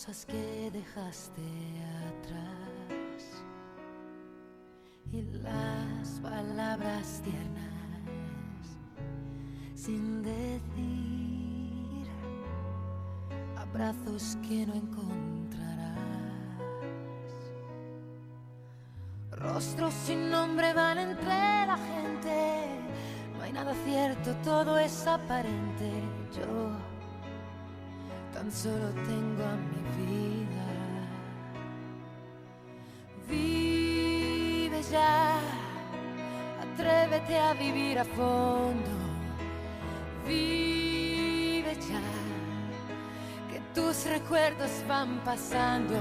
Cosas que dejaste atrás. Y las palabras tiernas sin decir, abrazos que no encontrarás, rostros sin nombre van entre la gente, no hay nada cierto, todo es aparente. Yo tan solo tengo a mi vida. Vive ya, atrévete a vivir a fondo. Vive ya, que tus recuerdos van pasando.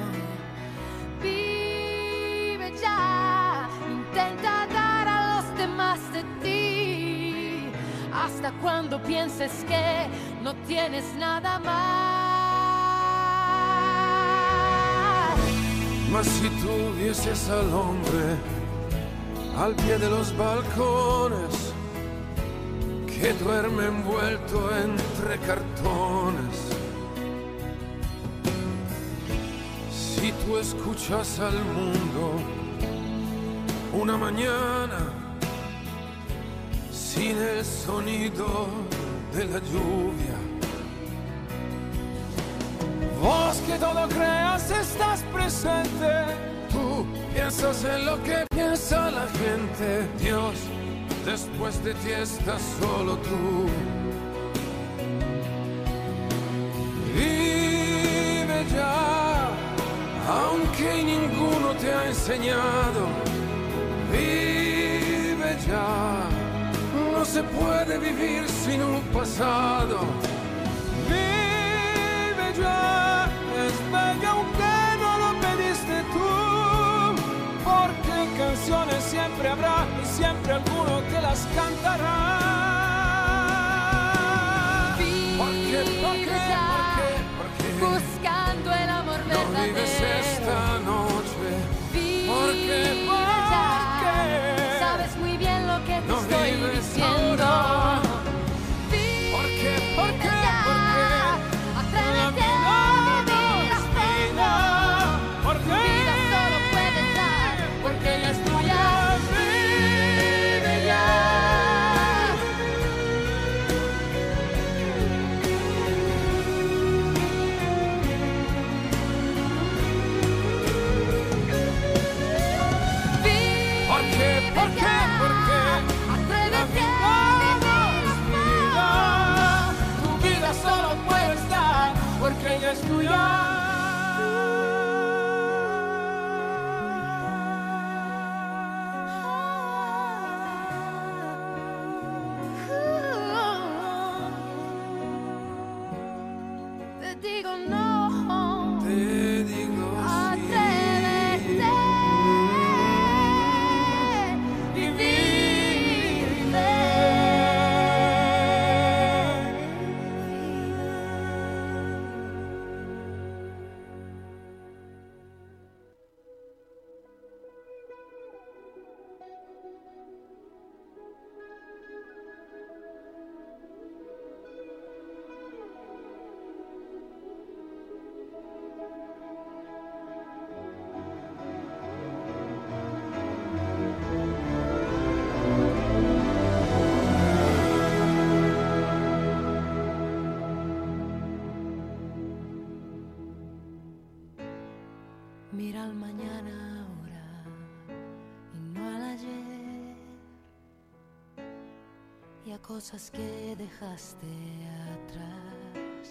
Vive ya, intenta dar a los demás de ti. Hasta cuando pienses que no tienes nada más. Mas si tuvieses al hombre al pie de los balcones que duerme envuelto entre cartones, si tú escuchas al mundo una mañana sin el sonido de la lluvia, Vos que todo creas estás presente. Tú piensas en lo que piensa la gente. Dios, después de ti estás solo tú. Vive ya, aunque ninguno te ha enseñado. Vive ya, no se puede vivir sin un pasado. Vive ya canciones siempre habrá y siempre alguno te las cantará. Porque, porque, porque, porque buscando cosas que dejaste atrás.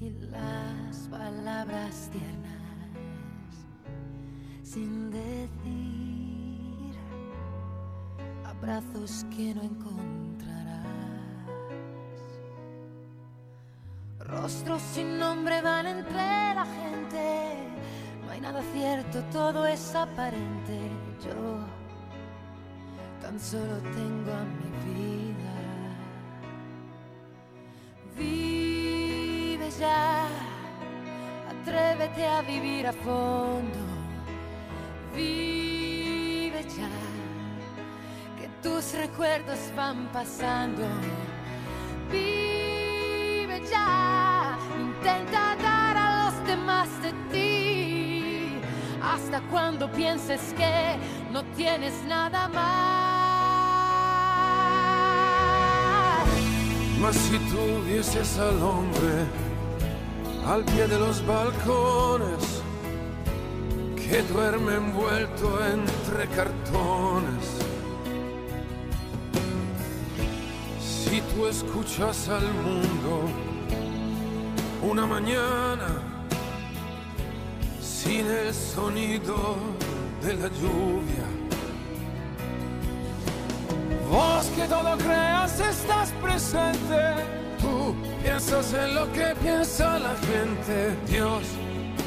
Y las palabras tiernas sin decir. Abrazos que no encontrarás. Rostros sin nombre van entre la gente. No hay nada cierto, todo es aparente. Yo solo tengo a mi vida. Vive ya, atrévete a vivir a fondo. Vive ya, que tus recuerdos van pasando. Vive ya, intenta dar a los demás de ti. Hasta cuando pienses que no tienes nada más. Mas si tú vieses al hombre al pie de los balcones que duerme envuelto entre cartones. Si tú escuchas al mundo una mañana sin el sonido de la lluvia. Vos que todo creas estás presente, tú piensas en lo que piensa la gente. Dios,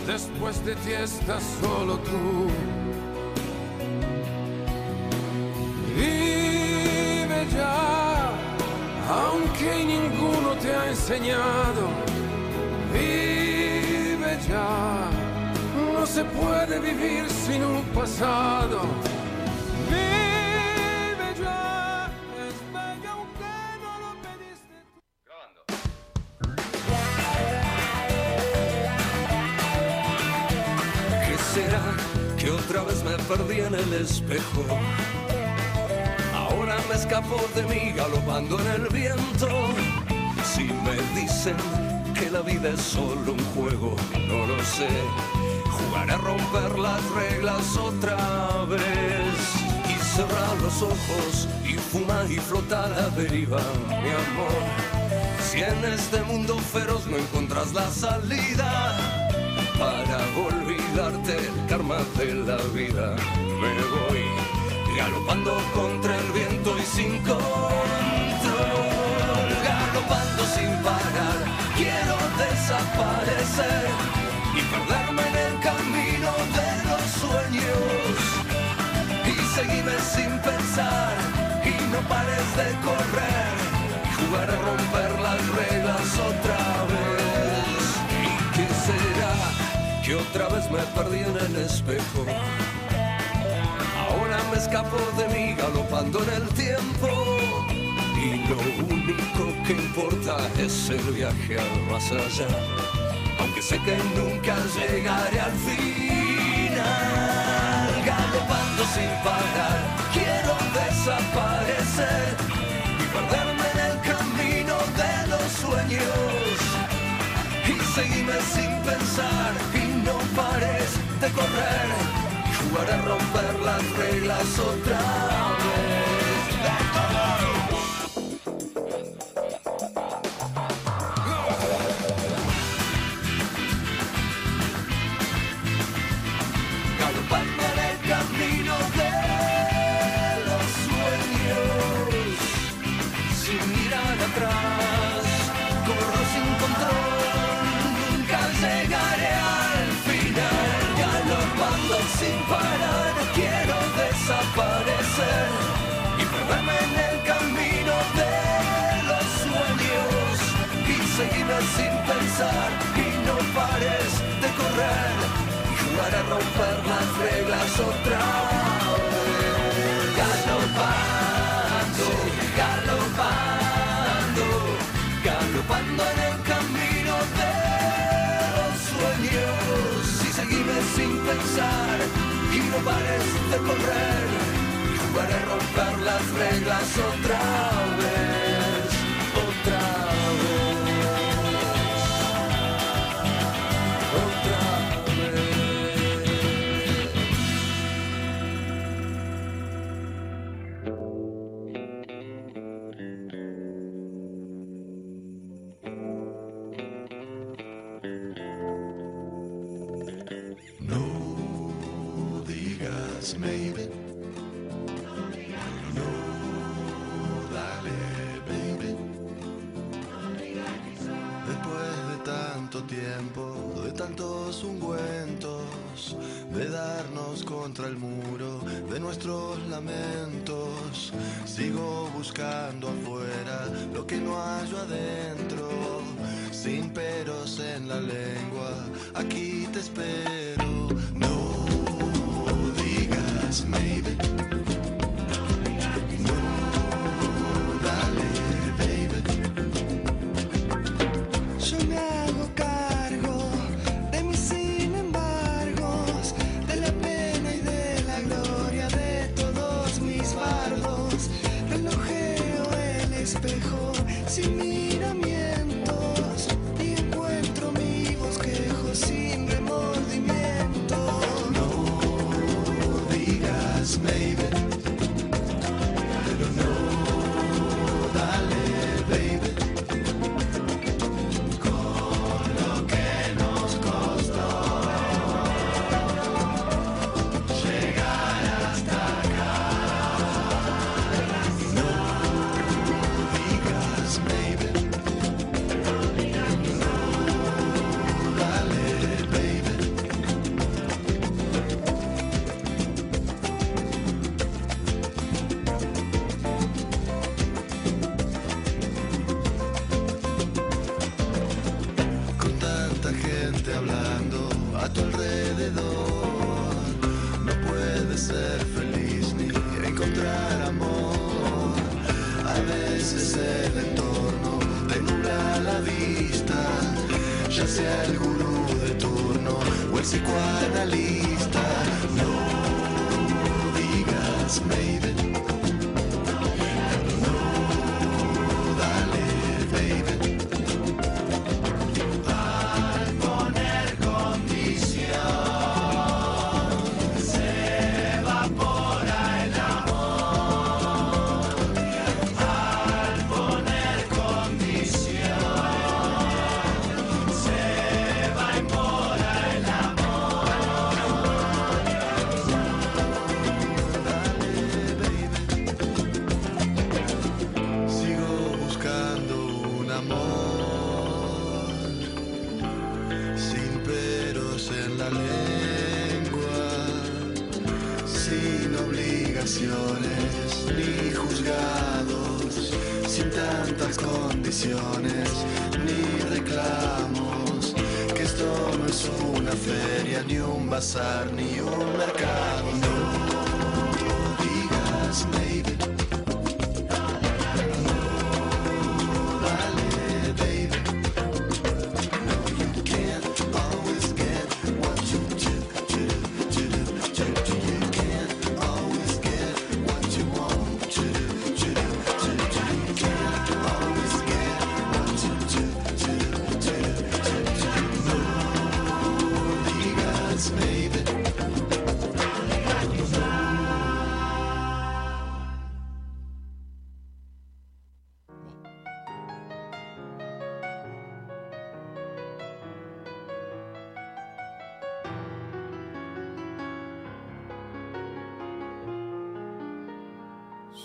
después de ti estás solo tú. Vive ya, aunque ninguno te ha enseñado. Vive ya, no se puede vivir sin un pasado. Otra vez me perdí en el espejo? Ahora me escapo de mí galopando en el viento. Si me dicen que la vida es solo un juego, no lo sé. Jugaré a romper las reglas otra vez. Y cerrar los ojos y fuma y flota a deriva, mi amor. Si en este mundo feroz no encuentras la salida para olvidarte el karma de la vida. Me voy galopando contra el viento y sin control, galopando sin parar. Quiero desaparecer y perderme en el camino de los sueños y seguirme sin pensar y no pares de correr. Jugar a romper las reglas otra vez. Que otra vez me perdí en el espejo. Ahora me escapo de mí galopando en el tiempo. Y lo único que importa es el viaje al más allá. Aunque sé que nunca llegaré al final. Galopando sin parar, quiero desaparecer y perderme en el camino de los sueños seguime sin pensar y no pares de correr. Jugar a romper las reglas otra vez y no pares de correr y jugar a romper las reglas otra vez, galopando, galopando, galopando en el camino de los sueños. Y seguirme sin pensar y no pares de correr y jugar a romper las reglas otra buscando afuera lo que no hallo adentro, sin peros en la lengua, aquí te espero.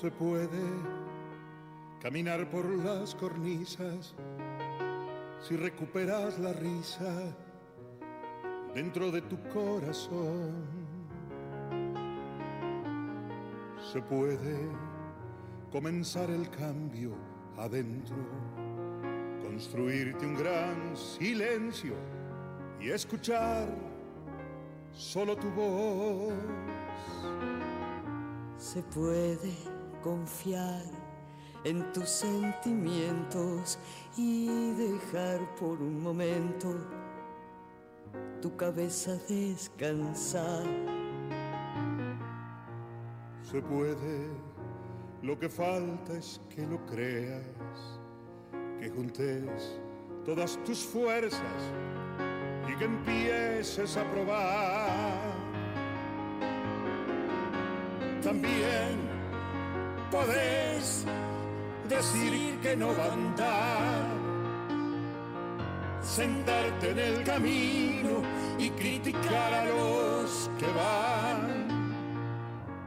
Se puede caminar por las cornisas si recuperas la risa dentro de tu corazón. Se puede comenzar el cambio adentro, construirte un gran silencio y escuchar solo tu voz. Se puede confiar en tus sentimientos y dejar por un momento tu cabeza descansar. Se puede, lo que falta es que lo creas, que juntes todas tus fuerzas y que empieces a probar. También podés decir que no va a andar, sentarte en el camino y criticar a los que van,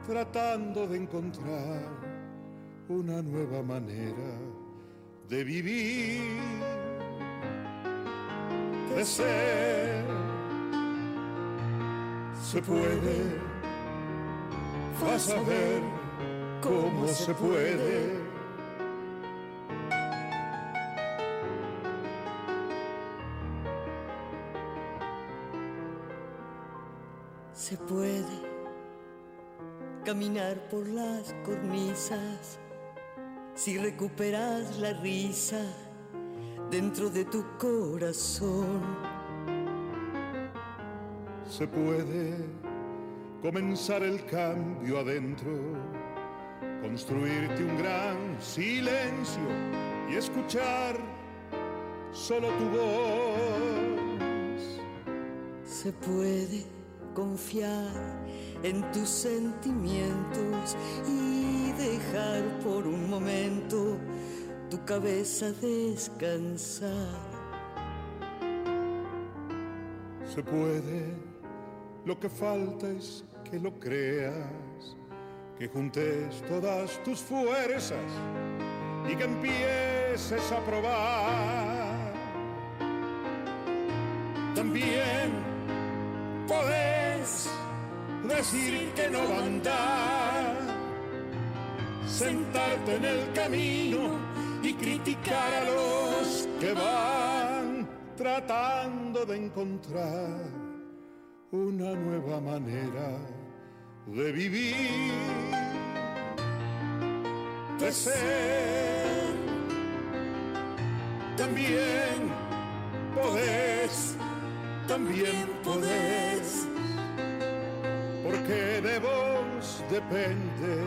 tratando de encontrar una nueva manera de vivir. de ser. Se puede, vas a ver cómo se puede. Se puede caminar por las cornisas si recuperas la risa dentro de tu corazón. Se puede comenzar el cambio adentro, construirte un gran silencio y escuchar solo tu voz. Se puede confiar en tus sentimientos y dejar por un momento tu cabeza descansar. Se puede, lo que falta es que lo creas, que juntes todas tus fuerzas y que empieces a probar. También podés decir que no va a andar, sentarte en el camino y criticar a los que van tratando de encontrar una nueva manera de vivir, de ser. También podés, también podés, porque de vos depende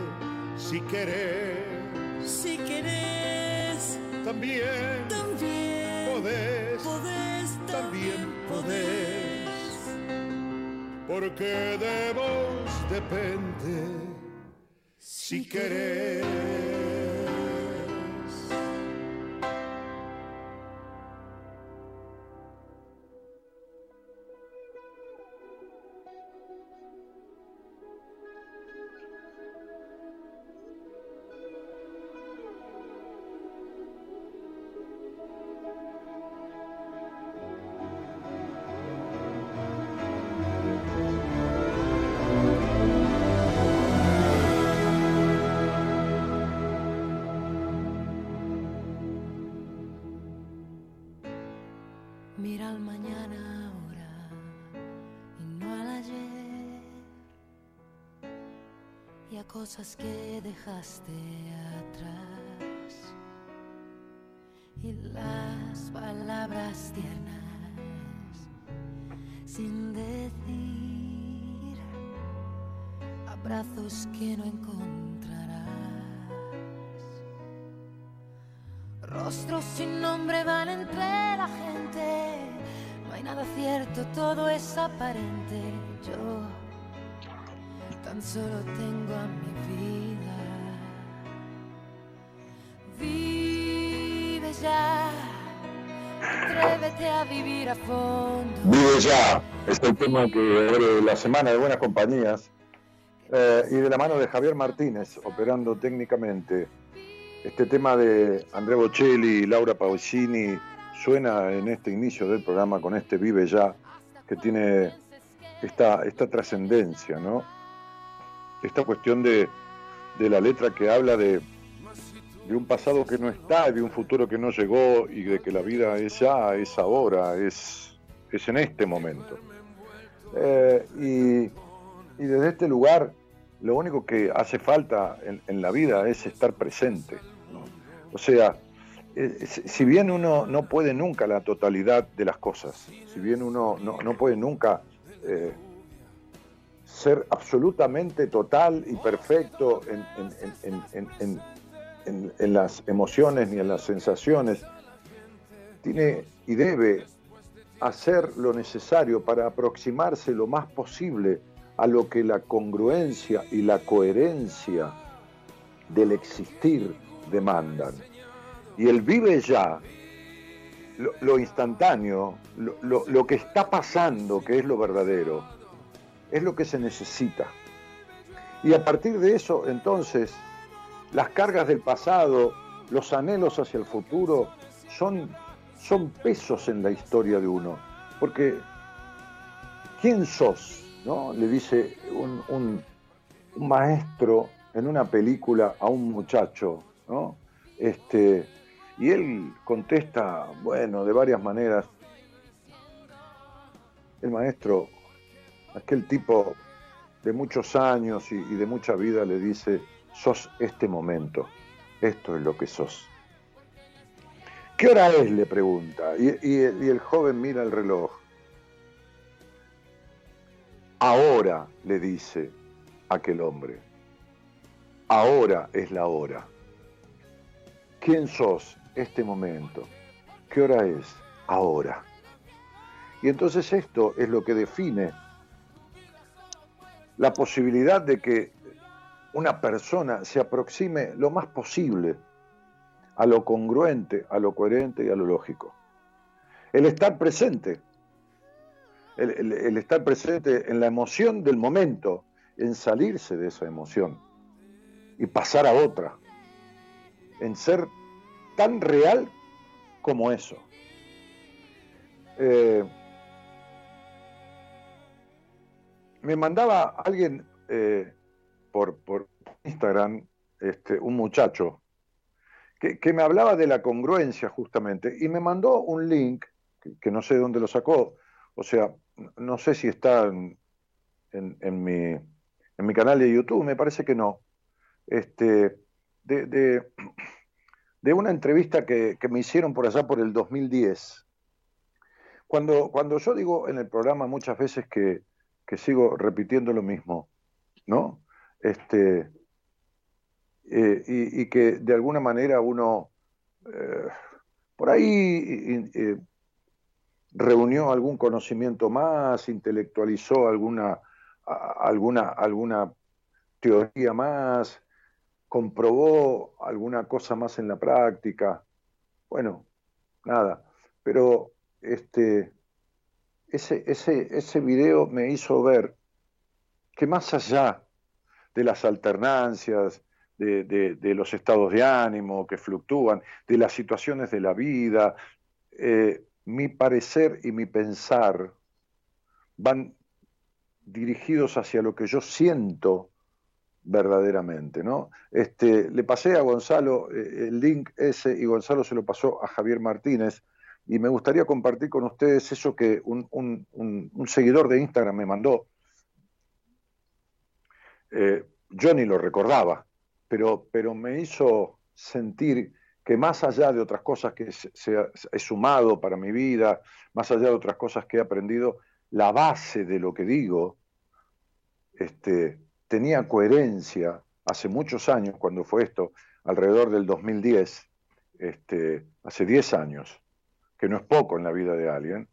si querés. Si querés también, también podés, podés también podés, porque de vos depende si querés. Cosas que dejaste atrás. Y las palabras tiernas sin decir, abrazos que no encontrarás, rostros sin nombre van entre la gente, no hay nada cierto, todo es aparente. Yo solo tengo a mi vida. Vive ya, atrévete a vivir a fondo. Vive ya, es el tema que abre la semana de buenas compañías. Eh, y de la mano de Javier Martínez, operando técnicamente. Este tema de André Bocelli y Laura Pausini suena en este inicio del programa con este Vive Ya, que tiene esta, esta trascendencia, ¿no? Esta cuestión de, la letra que habla de, un pasado que no está, de un futuro que no llegó y de que la vida es ya, es ahora, es, es en este momento. Eh, y, desde este lugar, lo único que hace falta en, la vida es estar presente. O sea, eh, si bien uno no puede nunca la totalidad de las cosas, si bien uno no, puede nunca eh, ser absolutamente total y perfecto en, las emociones ni en las sensaciones, tiene y debe hacer lo necesario para aproximarse lo más posible a lo que la congruencia y la coherencia del existir demandan. Y el vive ya, lo, instantáneo, lo que está pasando, que es lo verdadero, es lo que se necesita. Y a partir de eso, entonces, las cargas del pasado, los anhelos hacia el futuro, son, son pesos en la historia de uno. porque ¿quién sos? ¿no? Le dice un, un- maestro en una película a un muchacho, ¿no? Este, y él contesta, bueno, de varias maneras. El maestro, aquel tipo de muchos años y, de mucha vida, le dice, sos este momento, esto es lo que sos. ¿Qué hora es? le pregunta. Y, y el joven mira el reloj. Ahora, le dice aquel hombre. Ahora es la hora. ¿Quién sos? Este momento. ¿Qué hora es? Ahora. Y entonces esto es lo que define la posibilidad de que una persona se aproxime lo más posible a lo congruente, a lo coherente y a lo lógico. El estar presente, el, estar presente en la emoción del momento, en salirse de esa emoción y pasar a otra, en ser tan real como eso. Eh, me mandaba alguien eh, por, por Instagram, este, un muchacho, que, que me hablaba de la congruencia justamente, y me mandó un link, que, no sé de dónde lo sacó, o sea, no sé si está en, en- en mi, en mi canal de YouTube, me parece que no, este, de, de- de una entrevista que, que me hicieron por allá por el 2010. Cuando, cuando yo digo en el programa muchas veces que, que sigo repitiendo lo mismo, ¿no? Este, eh, y, que de alguna manera uno eh, por ahí eh, reunió algún conocimiento más, intelectualizó alguna, alguna, alguna teoría más, comprobó alguna cosa más en la práctica. Bueno, nada, pero este, ese, ese, ese video me hizo ver que más allá de las alternancias, de, de- los estados de ánimo que fluctúan, de las situaciones de la vida, eh, mi parecer y mi pensar van dirigidos hacia lo que yo siento verdaderamente, ¿no? Este, le pasé a Gonzalo eh, el link ese y Gonzalo se lo pasó a Javier Martínez y me gustaría compartir con ustedes eso que un, seguidor de Instagram me mandó. Eh, yo ni lo recordaba, pero, pero me hizo sentir que más allá de otras cosas que se, se- he sumado para mi vida, más allá de otras cosas que he aprendido, la base de lo que digo este, tenía coherencia hace muchos años, cuando fue esto, alrededor del 2010, este, hace 10 años, que no es poco en la vida de alguien,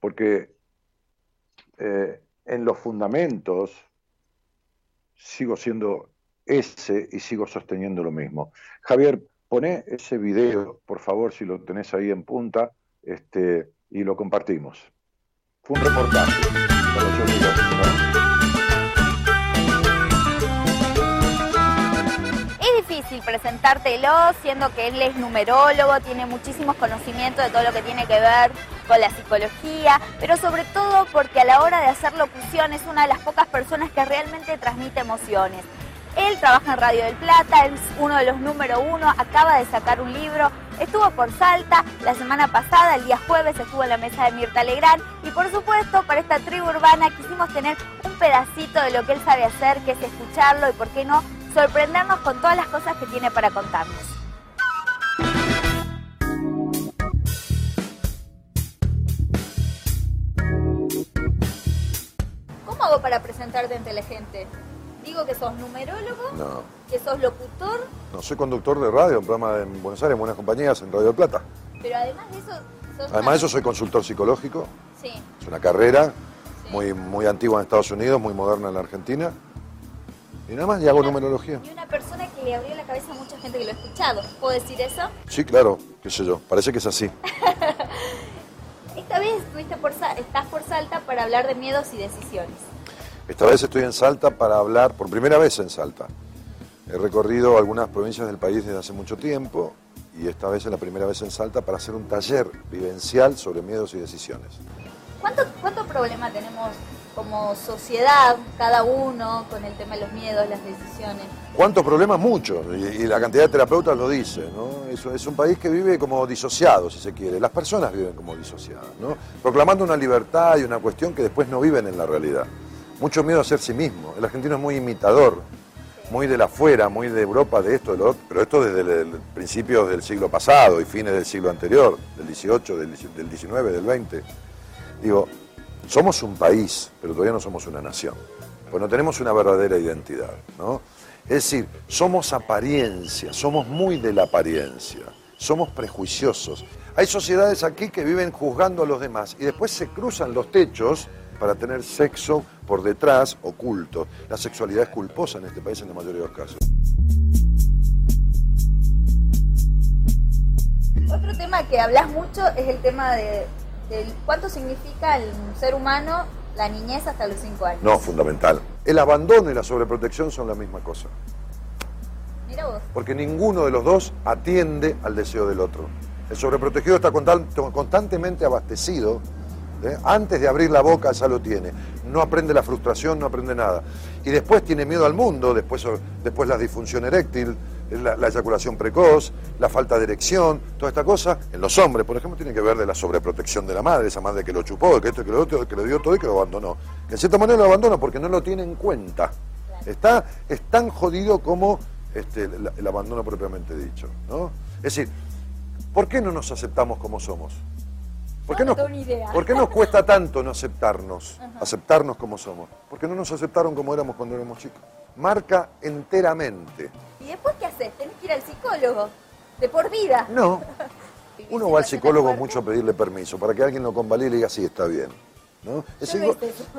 porque eh, en los fundamentos sigo siendo ese y sigo sosteniendo lo mismo. Javier, poné ese video, por favor, si lo tenés ahí en punta, este, y lo compartimos. Fue un reportaje. Difícil presentártelo, siendo que él es numerólogo, tiene muchísimos conocimientos de todo lo que tiene que ver con la psicología, pero sobre todo porque a la hora de hacer locución es una de las pocas personas que realmente transmite emociones. Él trabaja en Radio del Plata, es uno de los número uno, acaba de sacar un libro, estuvo por Salta la semana pasada, el día jueves estuvo en la mesa de Mirta Legrand y por supuesto para esta tribu urbana quisimos tener un pedacito de lo que él sabe hacer, que es escucharlo y por qué no sorprendernos con todas las cosas que tiene para contarnos. ¿Cómo hago para presentarte ante la gente? Digo que sos numerólogo, No, que sos locutor, no soy conductor de radio, un programa en Buenos Aires, en buenas compañías, en Radio del Plata. pero además de eso sos Además de eso, soy consultor psicológico, Sí, es una carrera muy, muy antigua en Estados Unidos, muy moderna en la Argentina. Y nada más, y hago numerología. y una persona que le abrió la cabeza a mucha gente que lo ha escuchado. ¿Puedo decir eso? Sí, claro, qué sé yo, parece que es así. Esta vez estuviste por estás por Salta para hablar de miedos y decisiones. Esta vez estoy en Salta para hablar, por primera vez en Salta. He recorrido algunas provincias del país desde hace mucho tiempo y esta vez es la primera vez en Salta para hacer un taller vivencial sobre miedos y decisiones. ¿Cuánto, cuánto problema tenemos como sociedad, cada uno, con el tema de los miedos, las decisiones? ¿Cuántos problemas? Muchos, y, la cantidad de terapeutas lo dice, ¿no? Es, es un país que vive como disociado, si se quiere. Las personas viven como disociadas, ¿no? Proclamando una libertad y una cuestión que después no viven en la realidad. Mucho miedo a ser sí mismo. El argentino es muy imitador, muy de la afuera, muy de Europa, de esto, de lo otro, pero esto desde principios del siglo pasado y fines del siglo anterior, del 18, del, del 19, del 20. Digo, somos un país, pero todavía no somos una nación, pues no tenemos una verdadera identidad, ¿no? Es decir, somos apariencia, somos muy de la apariencia, somos prejuiciosos. Hay sociedades aquí que viven juzgando a los demás y después se cruzan los techos para tener sexo por detrás, oculto. La sexualidad es culposa en este país en la mayoría de los casos. Otro tema que hablas mucho es el tema de, cuánto significa el ser humano la niñez hasta los 5 años. No, fundamental. El abandono y la sobreprotección son la misma cosa. Mira vos. Porque ninguno de los dos atiende al deseo del otro. El sobreprotegido está constan- constantemente abastecido. ¿eh? Antes de abrir la boca ya lo tiene. No aprende la frustración, no aprende nada. Y después tiene miedo al mundo, después, después la disfunción eréctil, la, la eyaculación precoz, la falta de erección, toda esta cosa. En los hombres, por ejemplo, tiene que ver de la sobreprotección de la madre, esa madre que lo chupó, que esto, que lo otro, que lo dio todo y que lo abandonó. Que en cierta manera lo abandona porque no lo tiene en cuenta. Está, es tan jodido como este, el, el abandono propiamente dicho. ¿no? Es decir, ¿por qué no nos aceptamos como somos? ¿Por qué, No, nos, no tengo ni idea. ¿Por qué nos cuesta tanto no aceptarnos? Aceptarnos como somos. Porque no nos aceptaron como éramos cuando éramos chicos. Marca enteramente. ¿Y después qué haces? Tenés que ir al psicólogo. De por vida. No. Uno va al psicólogo mucho a pedirle permiso, para que alguien lo convalide y le diga, sí, está bien. ¿no?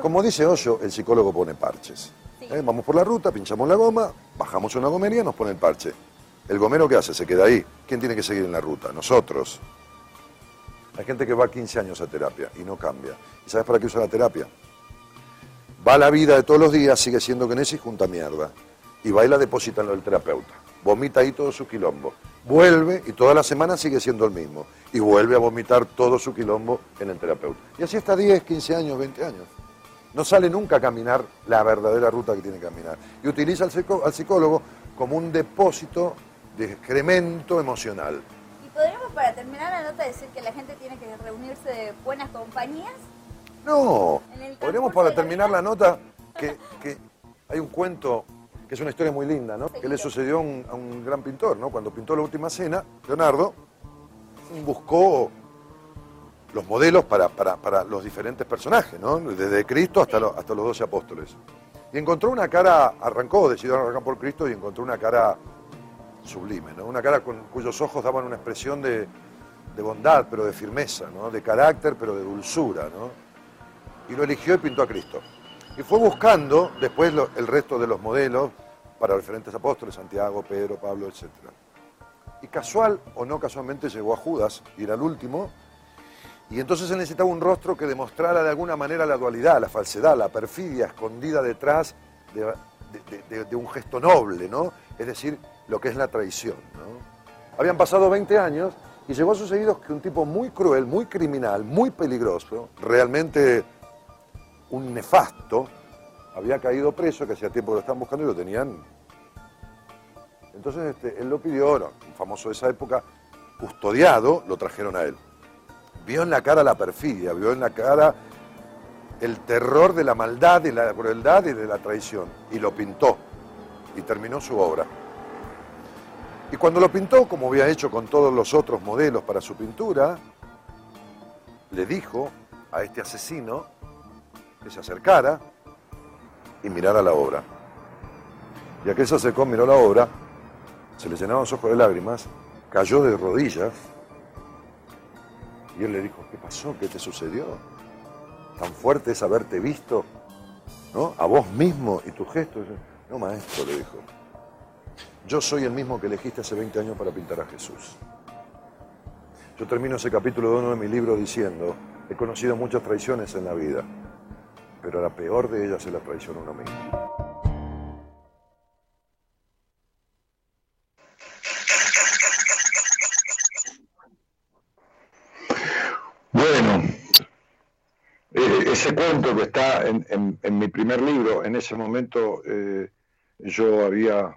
Como dice Hoyo, el psicólogo pone parches. Sí. ¿Eh? Vamos por la ruta, pinchamos la goma, bajamos una gomería, nos pone el parche. ¿El gomero qué hace? Se queda ahí. ¿Quién tiene que seguir en la ruta? Nosotros. Hay gente que va 15 años a terapia y no cambia. ¿Y sabes para qué usa la terapia? Va a la vida de todos los días, sigue siendo Genesis, junta mierda. Y va y la deposita en lo del terapeuta. Vomita ahí todo su quilombo. Vuelve y toda la semana sigue siendo el mismo. Y vuelve a vomitar todo su quilombo en el terapeuta. Y así está 10, 15 años, 20 años. No sale nunca a caminar la verdadera ruta que tiene que caminar. Y utiliza al, psicólogo como un depósito de excremento emocional. ¿Y podríamos para terminar la nota decir que la gente tiene que reunirse de buenas compañías? No, podríamos para la terminar vida. la nota que, que hay un cuento que es una historia muy linda, ¿no? Que le sucedió a un, a un gran pintor, ¿no? Cuando pintó la última cena, Leonardo buscó los modelos para, para- para los diferentes personajes, ¿no? Desde Cristo hasta, lo- hasta los doce apóstoles. Y encontró una cara, arrancó, decidió arrancar por Cristo y encontró una cara sublime, ¿no? Una cara con, cuyos ojos daban una expresión de, de bondad, pero de firmeza, ¿no? De carácter, pero de dulzura, ¿no? y lo eligió y pintó a Cristo. Y fue buscando después el resto de los modelos para diferentes apóstoles, Santiago, Pedro, Pablo, etc. Y casual o no casualmente llegó a Judas, y era el último, y entonces se necesitaba un rostro que demostrara de alguna manera la dualidad, la falsedad, la perfidia escondida detrás de, un gesto noble, ¿no? Es decir, lo que es la traición, ¿no? Habían pasado 20 años y llegó a sus que un tipo muy cruel, muy criminal, muy peligroso, realmente un nefasto, había caído preso, que hacía tiempo que lo estaban buscando y lo tenían. Entonces este, él lo pidió, no, un famoso de esa época, custodiado, lo trajeron a él. Vio en la cara la perfidia, vio en la cara el terror de la maldad y la crueldad y de la traición, y lo pintó, y terminó su obra. Y cuando lo pintó, como había hecho con todos los otros modelos para su pintura, le dijo a este asesino que se acercara y mirara la obra. Y aquel se acercó, miró la obra, se le llenaban los ojos de lágrimas, cayó de rodillas y él le dijo, ¿qué pasó? ¿Qué te sucedió? Tan fuerte es haberte visto, ¿no? A vos mismo y tu gesto. No, maestro, le dijo. Yo soy el mismo que elegiste hace 20 años para pintar a Jesús. Yo termino ese capítulo de uno de mi libro diciendo, he conocido muchas traiciones en la vida, pero la peor de ellas es la traición a uno mismo. Eh, ese cuento que está en, mi primer libro, en ese momento eh, yo había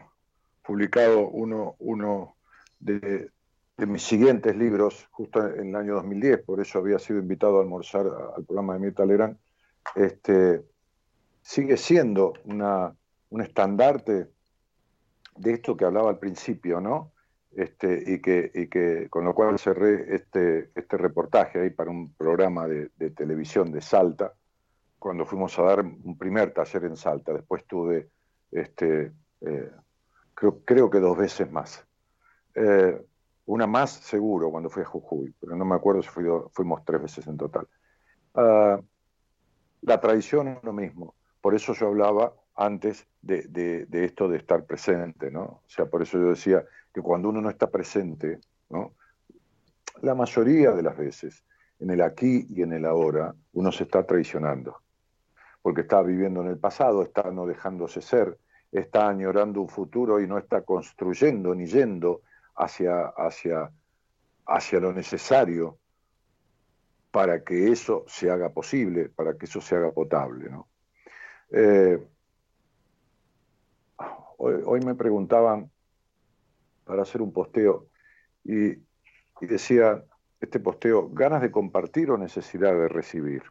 publicado uno, uno de, mis siguientes libros, justo en el año 2010, por eso había sido invitado a almorzar al programa de Mirta Legrand, este, sigue siendo una, un estandarte de esto que hablaba al principio, ¿no? Este, y, que, con lo cual cerré este, este reportaje ahí para un programa de, televisión de Salta, cuando fuimos a dar un primer taller en Salta. Después tuve, este, eh, creo, creo, que dos veces más. Eh, una más seguro cuando fui a Jujuy, pero no me acuerdo si fuimos tres veces en total. Ah, la tradición es lo mismo. Por eso yo hablaba antes de, esto de estar presente, ¿no? O sea, por eso yo decía que cuando uno no está presente, ¿no? La mayoría de las veces, en el aquí y en el ahora, uno se está traicionando. Porque está viviendo en el pasado, está no dejándose ser, está añorando un futuro y no está construyendo ni yendo hacia, hacia, hacia lo necesario para que eso se haga posible, para que eso se haga potable. ¿no? Eh, hoy, me preguntaban para hacer un posteo y, decía, este posteo, ganas de compartir o necesidad de recibir.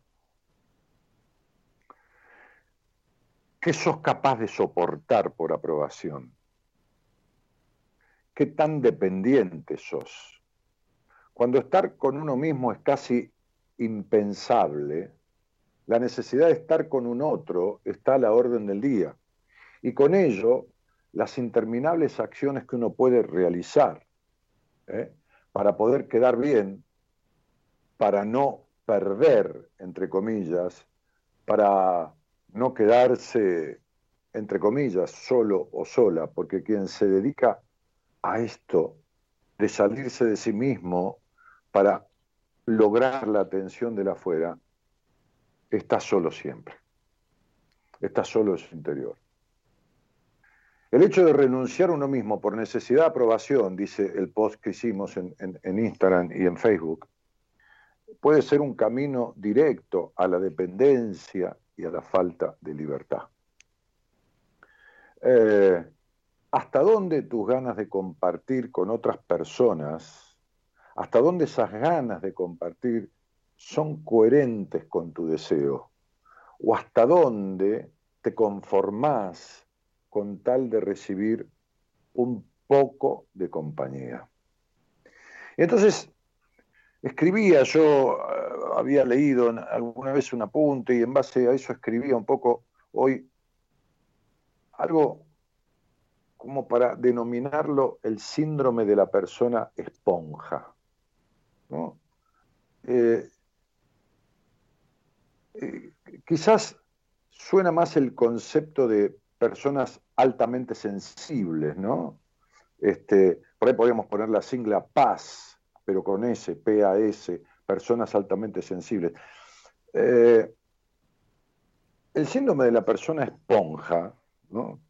¿Qué sos capaz de soportar por aprobación? ¿Qué tan dependiente sos? Cuando estar con uno mismo es casi impensable, la necesidad de estar con un otro está a la orden del día. Y con ello las interminables acciones que uno puede realizar ¿eh? para poder quedar bien, para no perder, entre comillas, para no quedarse, entre comillas, solo o sola, porque quien se dedica a esto de salirse de sí mismo para lograr la atención de la afuera, está solo siempre. Está solo en su interior. El hecho de renunciar a uno mismo por necesidad de aprobación, dice el post que hicimos en, Instagram y en Facebook, puede ser un camino directo a la dependencia y a la falta de libertad. Eh, ¿Hasta dónde tus ganas de compartir con otras personas, hasta dónde esas ganas de compartir son coherentes con tu deseo? ¿O hasta dónde te conformás con tal de recibir un poco de compañía. Entonces escribía, yo eh, había leído alguna vez un apunte y en base a eso escribía un poco hoy algo como para denominarlo el síndrome de la persona esponja. Eh, eh, quizás suena más el concepto de personas altamente sensibles, ¿no? Este, por ahí podríamos poner la sigla PAS, pero con S, P-A-S, personas altamente sensibles. Eh, el síndrome de la persona esponja, ¿no?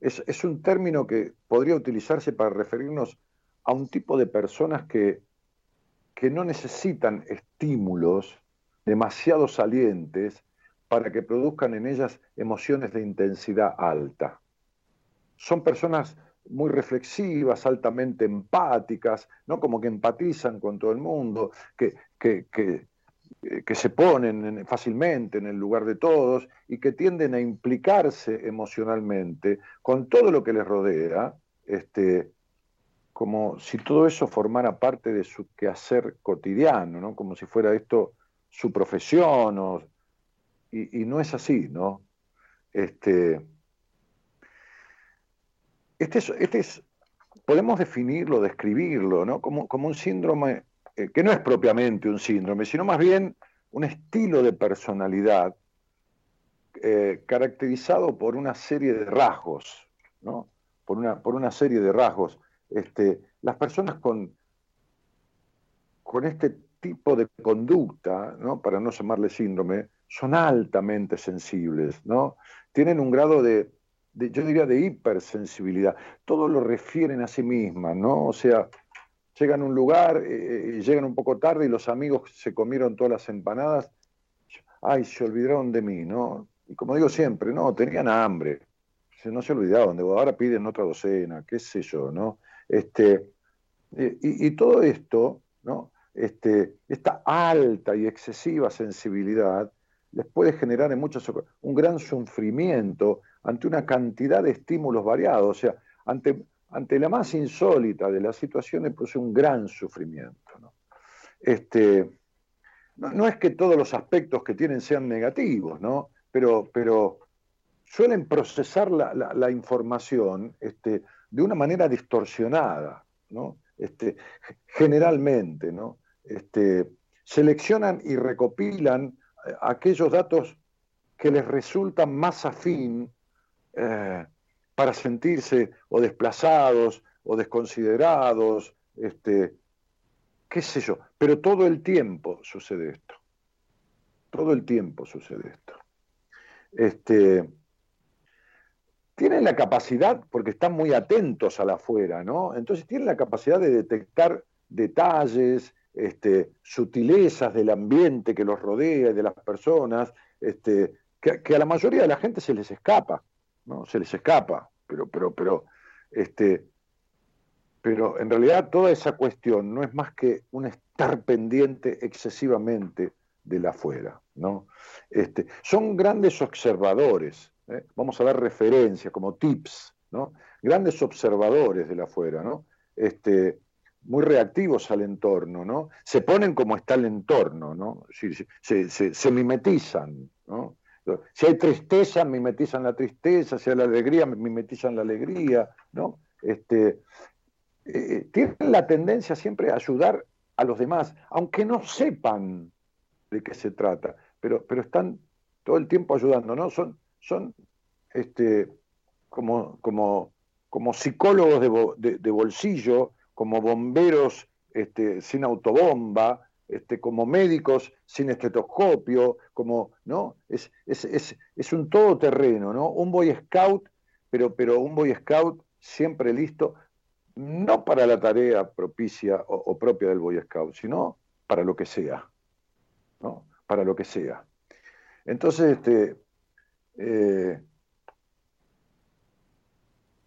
Es, es, un término que podría utilizarse para referirnos a un tipo de personas que, que no necesitan estímulos demasiado salientes para que produzcan en ellas emociones de intensidad alta. Son personas muy reflexivas, altamente empáticas, ¿no? como que empatizan con todo el mundo, que, que, que, se ponen fácilmente en el lugar de todos y que tienden a implicarse emocionalmente con todo lo que les rodea, este, como si todo eso formara parte de su quehacer cotidiano, ¿no? como si fuera esto su profesión o y, no es así, ¿no? Este, este, es, este es, podemos definirlo, describirlo, ¿no? Como, como un síndrome, eh, que no es propiamente un síndrome, sino más bien un estilo de personalidad eh, caracterizado por una serie de rasgos, ¿no? Por una, por una serie de rasgos. Este, las personas con, con este tipo de conducta, ¿no? para no llamarle síndrome, son altamente sensibles, ¿no? Tienen un grado de, yo diría, de hipersensibilidad. Todo lo refieren a sí mismas, ¿no? O sea, llegan a un lugar, eh, eh, llegan un poco tarde y los amigos se comieron todas las empanadas. ay, se olvidaron de mí, ¿no? Y como digo siempre, no, tenían hambre, no se olvidaban, ahora piden otra docena, qué sé yo, ¿no? Este, y, todo esto, ¿no? Este, esta alta y excesiva sensibilidad les puede generar en muchas un gran sufrimiento ante una cantidad de estímulos variados, o sea, ante, ante la más insólita de las situaciones, pues un gran sufrimiento. ¿no? Este, no, es que todos los aspectos que tienen sean negativos, ¿no? pero, pero suelen procesar la, información este, de una manera distorsionada, ¿no? Este, generalmente, ¿no? Este, seleccionan y recopilan eh, aquellos datos que les resultan más afín eh, para sentirse o desplazados o desconsiderados, este, qué sé yo, pero todo el tiempo sucede esto. Todo el tiempo sucede esto. Este, tienen la capacidad, porque están muy atentos a la afuera, ¿no? Entonces tienen la capacidad de detectar detalles, este, sutilezas del ambiente que los rodea y de las personas, este, que, a la mayoría de la gente se les escapa, ¿no? Se les escapa, pero, pero, pero, este, pero en realidad toda esa cuestión no es más que un estar pendiente excesivamente de la afuera, ¿no? Este, son grandes observadores, ¿eh? vamos a dar referencias como tips, ¿no? Grandes observadores de la afuera. Este, muy reactivos al entorno, ¿no? Se ponen como está el entorno, ¿no? Se, mimetizan, ¿no? Si hay tristeza, mimetizan la tristeza, si hay la alegría, mimetizan la alegría, ¿no? Este, eh, tienen la tendencia siempre a ayudar a los demás, aunque no sepan de qué se trata, pero, pero están todo el tiempo ayudando, ¿no? Son, son este, como, como, como psicólogos de bolsillo como bomberos este, sin autobomba, este, como médicos sin estetoscopio, como, ¿no? Es, es, un todoterreno, ¿no? Un Boy Scout, pero, pero un Boy Scout siempre listo, no para la tarea propicia o, propia del Boy Scout, sino para lo que sea, ¿no? Para lo que sea. Entonces, este, eh,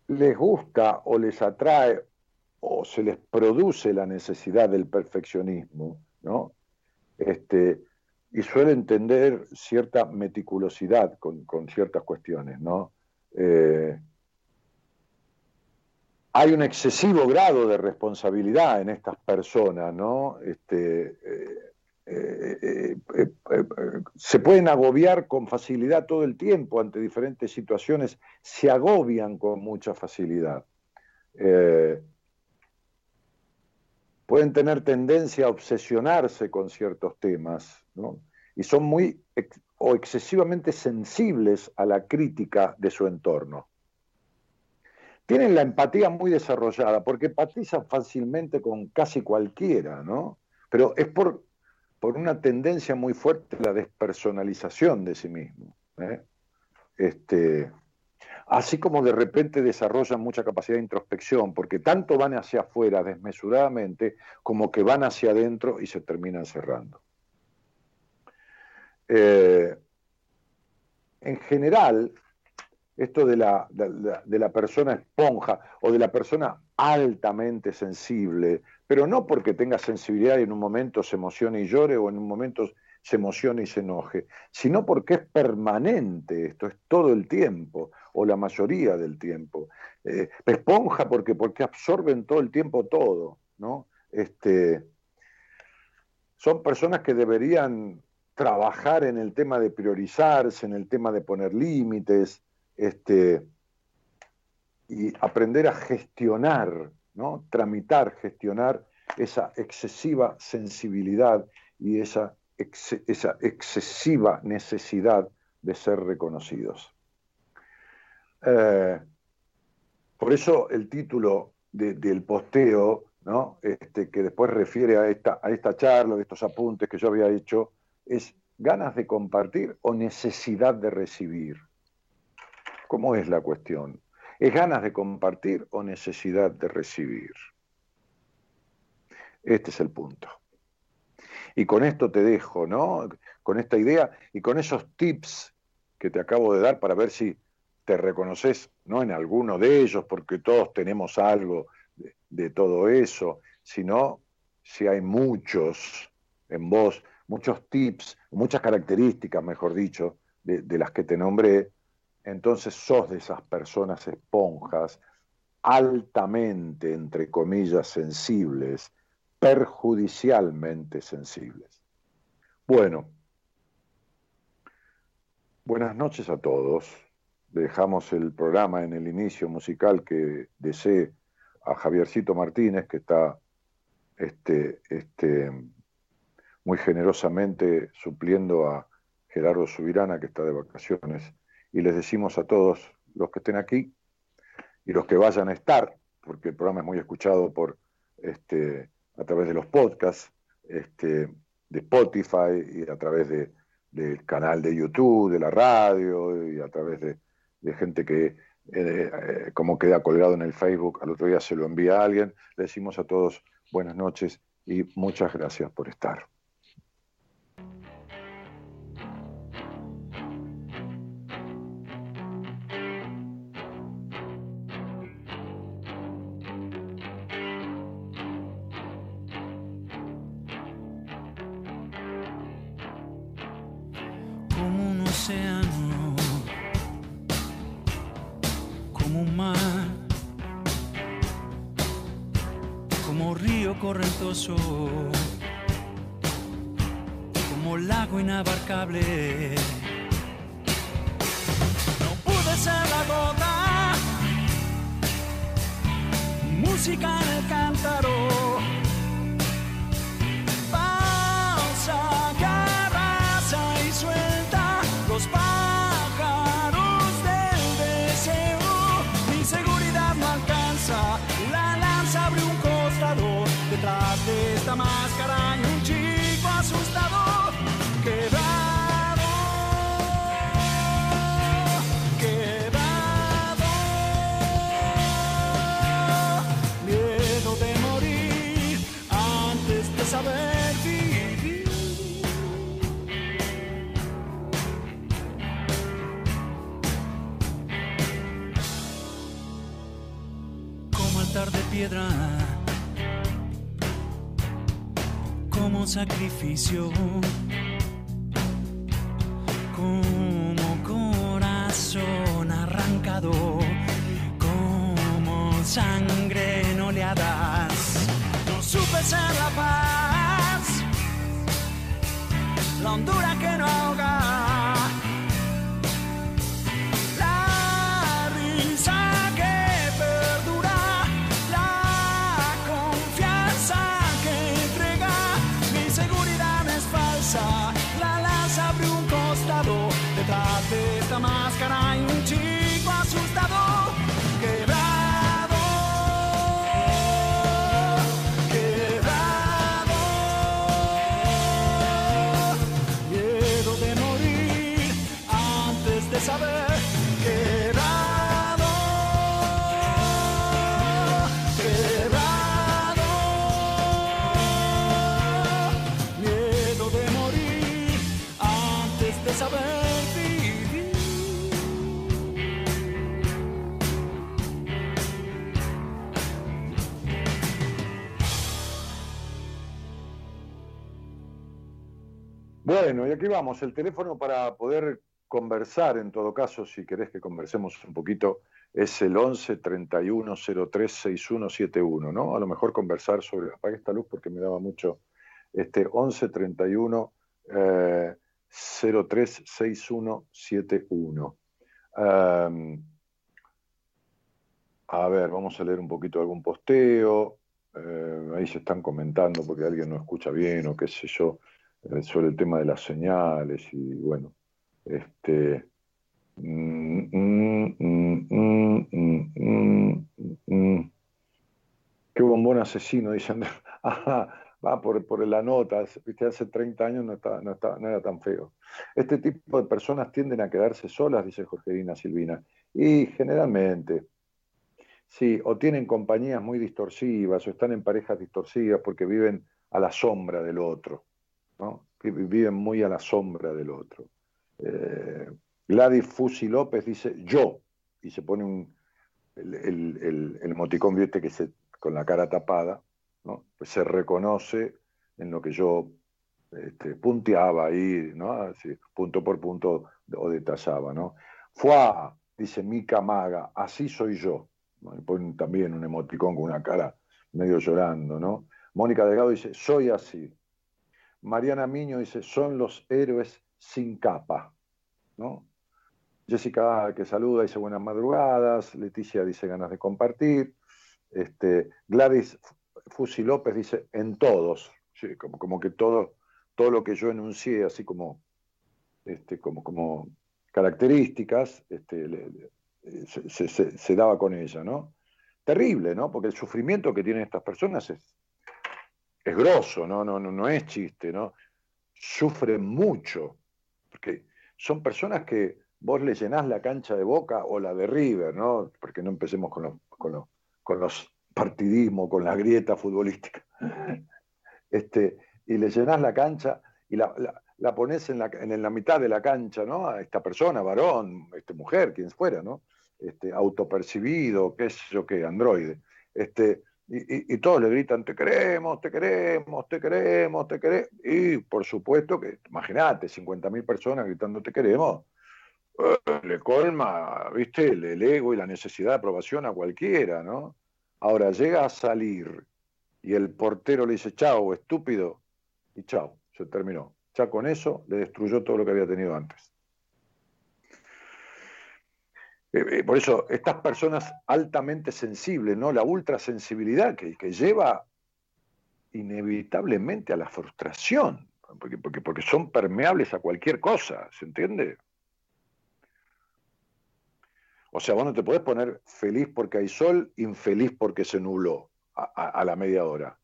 les gusta o les atrae o se les produce la necesidad del perfeccionismo, ¿no? Este, y suelen tener cierta meticulosidad con, ciertas cuestiones, ¿no? Eh, hay un excesivo grado de responsabilidad en estas personas, ¿no? Este, eh, eh, se pueden agobiar con facilidad todo el tiempo ante diferentes situaciones, se agobian con mucha facilidad pueden tener tendencia a obsesionarse con ciertos temas, ¿no? y son muy o excesivamente sensibles a la crítica de su entorno. Tienen la empatía muy desarrollada, porque empatizan fácilmente con casi cualquiera, ¿no? Pero es por, por una tendencia muy fuerte la despersonalización de sí mismo. ¿eh? Este, así como de repente desarrollan mucha capacidad de introspección, porque tanto van hacia afuera desmesuradamente como que van hacia adentro y se terminan cerrando. Eh, en general, esto de la, de la, persona esponja o de la persona altamente sensible, pero no porque tenga sensibilidad y en un momento se emocione y llore o en un momento se emocione y se enoje, sino porque es permanente esto, es todo el tiempo o la mayoría del tiempo. Eh, esponja porque, porque absorben todo el tiempo todo, ¿no? Este, son personas que deberían trabajar en el tema de priorizarse, en el tema de poner límites, este, y aprender a gestionar, ¿no? Tramitar, gestionar esa excesiva sensibilidad y esa, esa excesiva necesidad de ser reconocidos. Eh, por eso el título del posteo, ¿no? este, que después refiere a esta, a esta charla, de estos apuntes que yo había hecho, es ganas de compartir o necesidad de recibir. ¿Cómo es la cuestión? ¿Es ganas de compartir o necesidad de recibir? Este es el punto. Y con esto te dejo, ¿no? Con esta idea y con esos tips que te acabo de dar para ver si te reconoces, no en alguno de ellos, porque todos tenemos algo de, todo eso, sino si hay muchos en vos, muchos tips, muchas características, mejor dicho, de, de las que te nombré, entonces sos de esas personas esponjas altamente, entre comillas, sensibles, perjudicialmente sensibles. Bueno, buenas noches a todos. Dejamos el programa en el inicio musical que desee a Javiercito Martínez, que está este, este, muy generosamente supliendo a Gerardo Subirana, que está de vacaciones. Y les decimos a todos los que estén aquí y los que vayan a estar, porque el programa es muy escuchado por este, a través de los podcasts, este, de Spotify y a través de, del canal de YouTube, de la radio y a través de, gente que eh, eh, como queda colgado en el Facebook, al otro día se lo envía a alguien. Le decimos a todos buenas noches y muchas gracias por estar. You. Esta máscara Bueno, y aquí vamos, el teléfono para poder conversar, en todo caso, si querés que conversemos un poquito, es el 11 31 03 6171, ¿no? A lo mejor conversar sobre, apague esta luz porque me daba mucho, este 11 31 eh, 03 6171. a ver, vamos a leer un poquito algún posteo. Eh, ahí se están comentando porque alguien no escucha bien o qué sé yo. Eh, sobre el tema de las señales y bueno, este... Qué bombón asesino, dicen. va por, por la nota, viste, hace 30 años no, está, no, está, no era tan feo. Este tipo de personas tienden a quedarse solas, dice Jorgelina Silvina, y generalmente, sí, o tienen compañías muy distorsivas, o están en parejas distorsivas porque viven a la sombra del otro ¿no? viven muy a la sombra del otro. Eh, Gladys Fusi López dice yo, y se pone un, el, el, el, emoticón, que se, con la cara tapada, ¿no? Pues se reconoce en lo que yo este, punteaba ahí, ¿no? Punto por punto o detallaba, ¿no? Fuá, dice Mica Maga, así soy yo. Y ponen también un emoticón con una cara medio llorando, ¿no? Mónica Delgado dice, soy así. Mariana Miño dice, son los héroes sin capa, ¿no? Jessica que saluda dice buenas madrugadas, Leticia dice ganas de compartir, este, Gladys Fusi López dice en todos, como, como, que todo, todo lo que yo enuncié así como, este, como, como características, este, se, se, daba con ella, ¿no? Terrible, ¿no? Porque el sufrimiento que tienen estas personas es, es grosso, ¿no? No, no, no es chiste, ¿no? Sufren mucho, porque son personas que vos le llenás la cancha de Boca o la de River, ¿no? Porque no empecemos con los, con los, con los partidismos, con la grieta futbolística. Este, y le llenás la cancha y la, la, pones en la, en la mitad de la cancha, ¿no? A esta persona, varón, este, mujer, quien fuera, ¿no? Este, autopercibido, qué sé yo qué, androide. Este, y, y, todos le gritan, te queremos, te queremos, te queremos, te queremos. Y por supuesto que, imagínate, 50.000 personas gritando te queremos, eh, le colma, viste, el, ego y la necesidad de aprobación a cualquiera, ¿no? Ahora llega a salir y el portero le dice, chao, estúpido, y chao, se terminó. Ya con eso le destruyó todo lo que había tenido antes. Eh, eh, por eso, estas personas altamente sensibles, ¿no? La ultrasensibilidad que, que lleva inevitablemente a la frustración, porque, porque, porque son permeables a cualquier cosa, ¿se entiende? O sea, vos no te podés poner feliz porque hay sol, infeliz porque se nubló a, la media hora.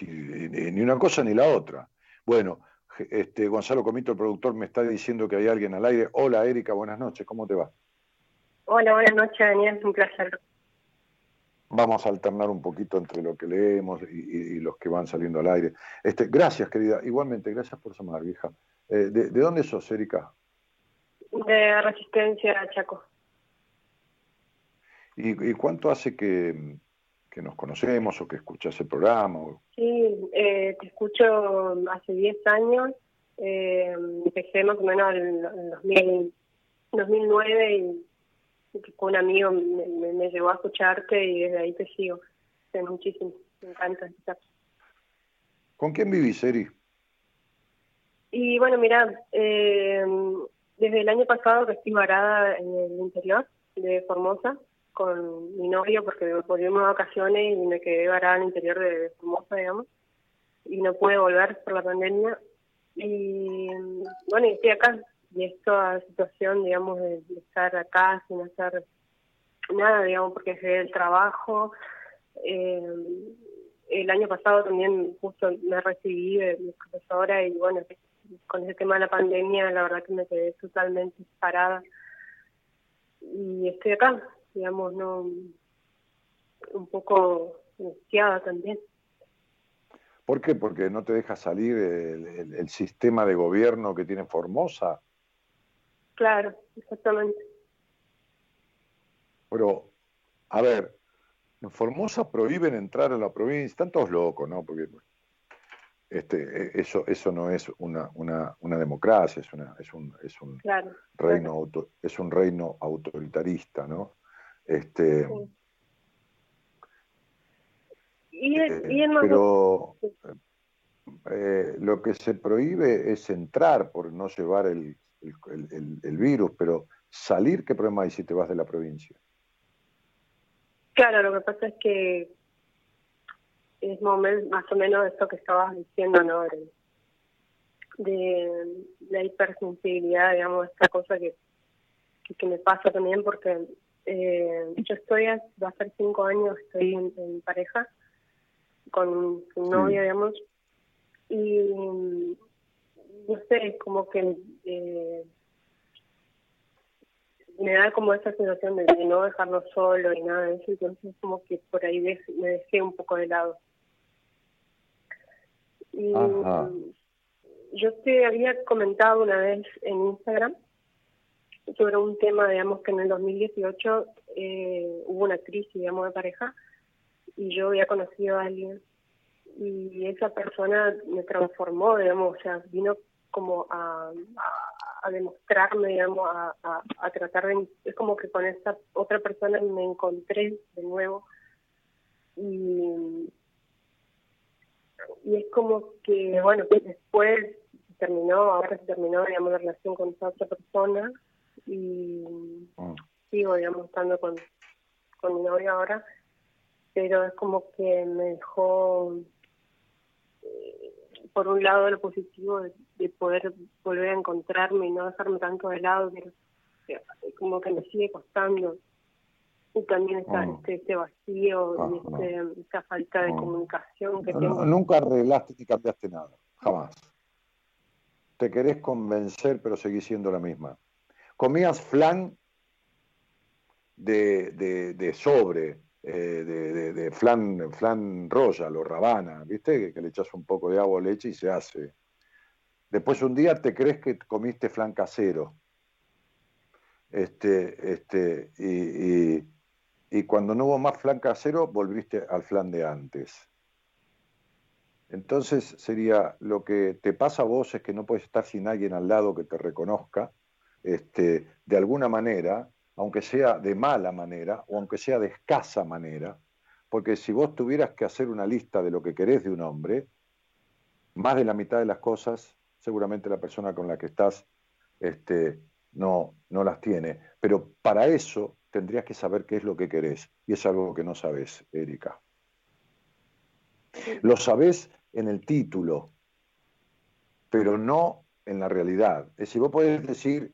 ni una cosa ni la otra. Bueno, este, Gonzalo Comito, el productor, me está diciendo que hay alguien al aire. Hola, Erika, buenas noches, ¿cómo te va? Hola, buenas noches, Daniel, un placer. Vamos a alternar un poquito entre lo que leemos y, los que van saliendo al aire. Este, gracias, querida. Igualmente, gracias por llamar, vieja. Eh, de, ¿De dónde sos, Erika? de Resistencia Chaco. ¿Y, cuánto hace que, nos conocemos o que escuchas el programa? Sí, eh, te escucho hace 10 años. Eh, empecé más o menos en, 2009 y, un amigo me, llevó a escucharte y desde ahí te sigo. Muchísimo, me encanta. ¿Con quién vivís, Eri? Y bueno, mira, eh, desde el año pasado que estoy varada en el interior de Formosa con mi novio porque volvimos a vacaciones y me quedé varada en el interior de Formosa, digamos, y no pude volver por la pandemia. Y bueno, y estoy acá, y esta situación, digamos, de, estar acá sin hacer nada, digamos, porque es el trabajo. Eh, el año pasado también justo me recibí de mi profesora y bueno, con ese tema de la pandemia, la verdad que me quedé totalmente parada. Y estoy acá, digamos, no un poco angustiada también. ¿Por qué? Porque no te deja salir el, sistema de gobierno que tiene Formosa. Claro, exactamente. Pero, a ver, en Formosa prohíben entrar a la provincia, están todos locos, ¿no? Porque este, e, eso, eso no es una, una, una democracia, es, una, es un, es un reino es un reino autoritarista, ¿no? Este, eh, pero eh, lo que se prohíbe es entrar por no llevar el, el, el, virus, pero salir, ¿qué problema hay si te vas de la provincia? Claro, lo que pasa es que es más o menos esto que estabas diciendo, ¿no? De, la hipersensibilidad, digamos, esta cosa que, que, me pasa también porque eh, yo estoy, va a ser cinco años, estoy en, pareja con un novio, digamos, y no sé, como que eh, me da como esa sensación de, no dejarlo solo y nada de eso, entonces como que por ahí me dejé un poco de lado. Y yo te había comentado una vez en Instagram sobre un tema, digamos, que en el 2018 eh, hubo una crisis, digamos, de pareja y yo había conocido a alguien y esa persona me transformó, digamos, o sea, vino como a, a, demostrarme, digamos, a, a, tratar de... Es como que con esa otra persona me encontré de nuevo y, y es como que, bueno, después terminó, ahora se terminó, digamos, la relación con esa otra persona y ah. sigo, digamos, estando con, con mi novia ahora, pero es como que me dejó, eh, por un lado, lo positivo de, poder volver a encontrarme y no dejarme tanto de lado, pero como que me sigue costando. Y también está ah. este, este, vacío y ah, este, esta falta de comunicación que tengo. Nunca arreglaste ni cambiaste nada, jamás. Te querés convencer, pero seguís siendo la misma comías flan de, de, sobre, eh, de, flan, flan royal o rabana, ¿viste? Que, le echas un poco de agua o leche y se hace. Después un día te crees que comiste flan casero. Este, este, y, y, y cuando no hubo más flan casero, volviste al flan de antes. Entonces sería lo que te pasa a vos es que no puedes estar sin alguien al lado que te reconozca este, de alguna manera, aunque sea de mala manera o aunque sea de escasa manera, porque si vos tuvieras que hacer una lista de lo que querés de un hombre, más de la mitad de las cosas seguramente la persona con la que estás este, no, no las tiene. Pero para eso tendrías que saber qué es lo que querés. Y es algo que no sabes, Erika. Lo sabés en el título, pero no en la realidad. Es decir, vos podés decir,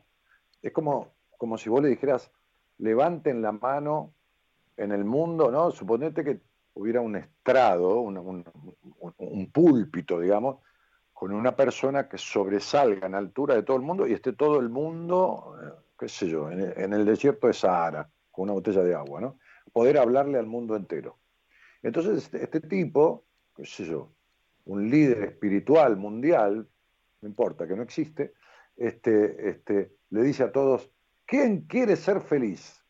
es como, como si vos le dijeras, levanten la mano en el mundo, ¿no? Suponete que hubiera un estrado, un, púlpito, digamos, con una persona que sobresalga en altura de todo el mundo y esté todo el mundo, eh, qué sé yo, en el, desierto de Sahara, con una botella de agua, ¿no? Poder hablarle al mundo entero. Entonces, este, este tipo, qué sé yo, un líder espiritual mundial, no importa que no existe, este, este, le dice a todos, ¿quién quiere ser feliz?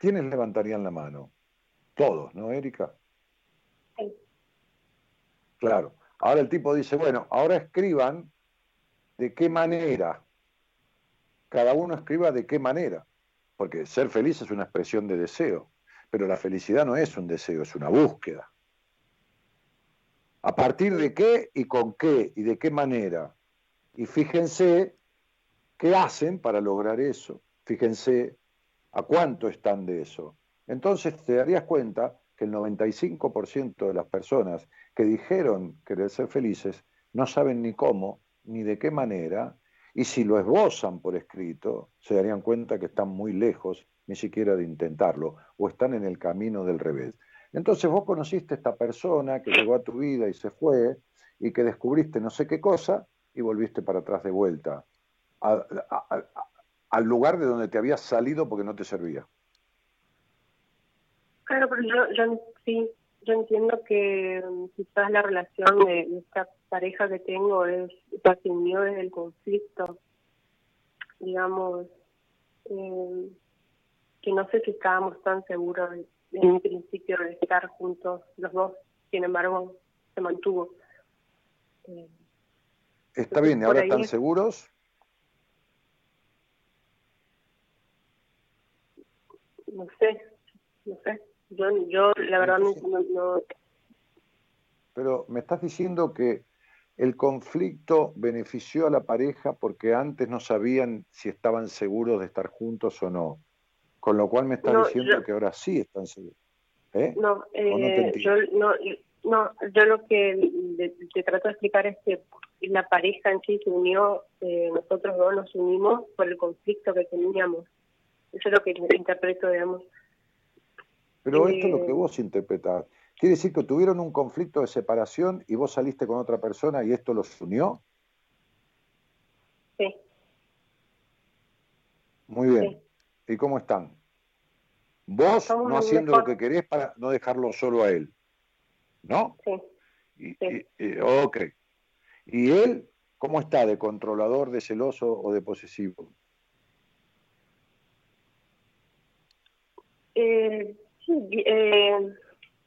¿Quiénes levantarían la mano? Todos, ¿no, Erika? Claro. Ahora el tipo dice, bueno, ahora escriban de qué manera. Cada uno escriba de qué manera. Porque ser feliz es una expresión de deseo. Pero la felicidad no es un deseo, es una búsqueda. ¿A partir de qué y con qué y de qué manera? Y fíjense ¿Qué hacen para lograr eso? Fíjense a cuánto están de eso. Entonces te darías cuenta que el 95% de las personas que dijeron querer ser felices no saben ni cómo, ni de qué manera, y si lo esbozan por escrito, se darían cuenta que están muy lejos ni siquiera de intentarlo, o están en el camino del revés. Entonces vos conociste a esta persona que llegó a tu vida y se fue, y que descubriste no sé qué cosa, y volviste para atrás de vuelta al lugar de donde te habías salido porque no te servía. Claro, pero yo, yo sí, yo entiendo que mm, quizás la relación de, esta pareja que tengo es se unió desde el conflicto, digamos, eh, que no sé si estábamos tan seguros en un principio de estar juntos los dos, sin embargo se mantuvo. Eh, Está bien, ¿y ahora están seguros? no sé, no sé. Yo, yo la verdad no, Pero me estás diciendo que el conflicto benefició a la pareja porque antes no sabían si estaban seguros de estar juntos o no. Con lo cual me estás diciendo que ahora sí están seguros. ¿Eh? No, eh, yo, no, no, yo lo que te, trato de explicar es que la pareja en sí se unió, eh, nosotros dos nos unimos por el conflicto que teníamos. Eso es lo que interpreto, digamos. Pero esto es lo que eh, vos interpretás. ¿Quiere decir que tuvieron un conflicto de separación y vos saliste con otra persona y esto los unió? Sí. Muy bien. ¿Y cómo están? Vos no haciendo lo que querés para no dejarlo solo a él. ¿No? Sí. ok. ¿Y él cómo está de controlador, de celoso o de posesivo? Eh, sí, eh,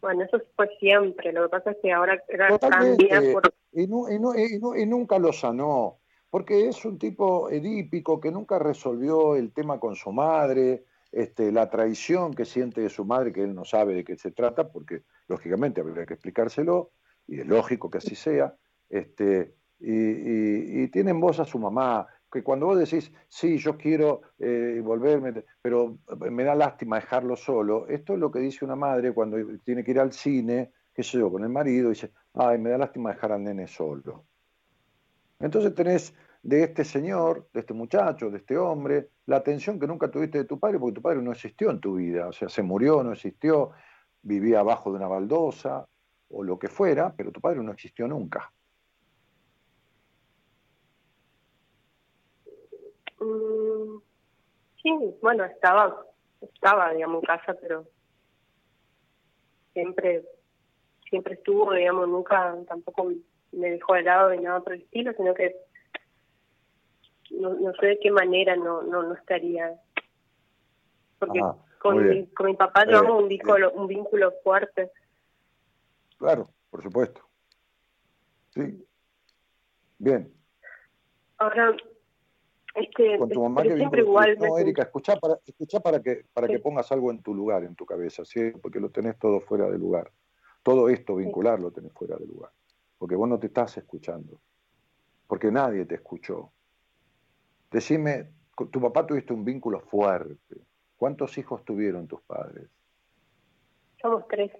bueno, eso fue siempre. Lo que pasa es que ahora cambia por... Y, y, nunca lo sanó, porque es un tipo edípico que nunca resolvió el tema con su madre, este, la traición que siente de su madre, que él no sabe de qué se trata, porque lógicamente habría que explicárselo, y es lógico que así sea, este, y, tiene en voz a su mamá, que cuando vos decís, sí, yo quiero eh, volverme, pero me da lástima dejarlo solo, esto es lo que dice una madre cuando tiene que ir al cine, qué sé yo, con el marido, y dice, ay, me da lástima dejar al nene solo. Entonces tenés de este señor, de este muchacho, de este hombre, la atención que nunca tuviste de tu padre, porque tu padre no existió en tu vida, o sea, se murió, no existió, vivía abajo de una baldosa o lo que fuera, pero tu padre no existió nunca. Mm, sí, bueno, estaba, estaba, digamos, en casa, pero siempre, siempre estuvo, digamos, nunca tampoco me dejó de lado ni nada por el estilo, sino que no, no sé de qué manera no, no, no estaría. Porque con, mi, con mi papá llevamos un, eh, vínculo, un vínculo fuerte. Claro, por supuesto. Sí. Bien. Ahora, este, con tu mamá que siempre igual. No, Erika, escucha para, escucha para que para que pongas algo en tu lugar, en tu cabeza, ¿sí? porque lo tenés todo fuera de lugar. Todo esto vincular lo tenés fuera de lugar. Porque vos no te estás escuchando. Porque nadie te escuchó. Decime, tu papá tuviste un vínculo fuerte. ¿Cuántos hijos tuvieron tus padres? Somos tres.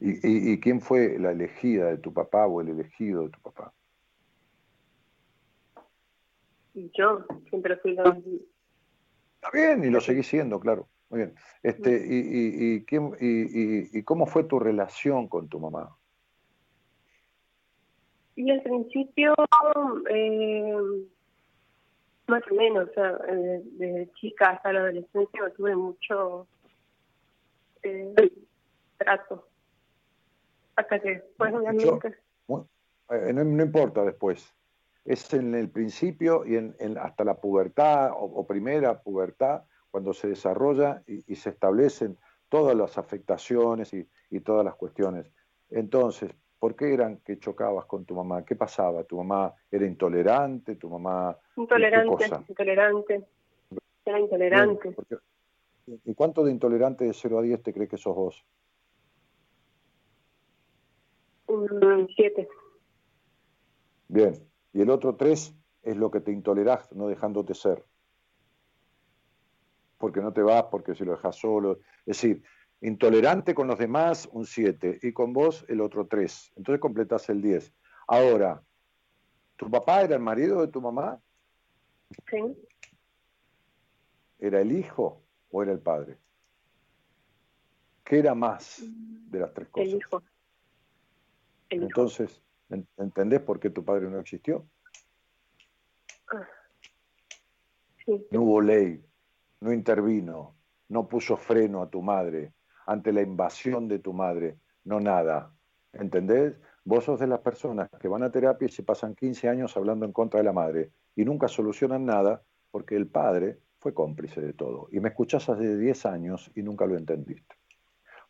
¿Y, y, quién fue la elegida de tu papá o el elegido de tu papá? Yo siempre fui la... Está bien, y lo seguí siendo, claro. Muy bien. Este, y, y, y, quién, y, cómo fue tu relación con tu mamá? Y al principio, eh, más o menos, o sea, eh, desde chica hasta la adolescencia no tuve mucho eh, trato. Hasta que después, obviamente. No, no, importa después. Es en el principio y en, hasta la pubertad o, primera pubertad, cuando se desarrolla y, se establecen todas las afectaciones y, y todas las cuestiones. Entonces, ¿Por qué eran que chocabas con tu mamá? ¿Qué pasaba? ¿Tu mamá era intolerante? ¿Tu mamá... Intolerante, intolerante. Era intolerante. ¿Y cuánto de intolerante de 0 a 10 te crees que sos vos? Un 7. Bien. Y el otro 3 es lo que te intolerás, no dejándote ser. Porque no te vas, porque si lo dejas solo. Es decir, Intolerante con los demás, un 7. Y con vos, el otro 3. Entonces completás el 10. Ahora, ¿tu papá era el marido de tu mamá? Sí. ¿Era el hijo o era el padre? ¿Qué era más de las tres cosas? El hijo. Entonces, ¿entendés por qué tu padre no existió? No hubo ley, no intervino, no puso freno a tu madre, ante la invasión de tu madre, no nada. ¿Entendés? Vos sos de las personas que van a terapia y se pasan 15 años hablando en contra de la madre y nunca solucionan nada porque el padre fue cómplice de todo. Y me escuchás hace 10 años y nunca lo entendiste.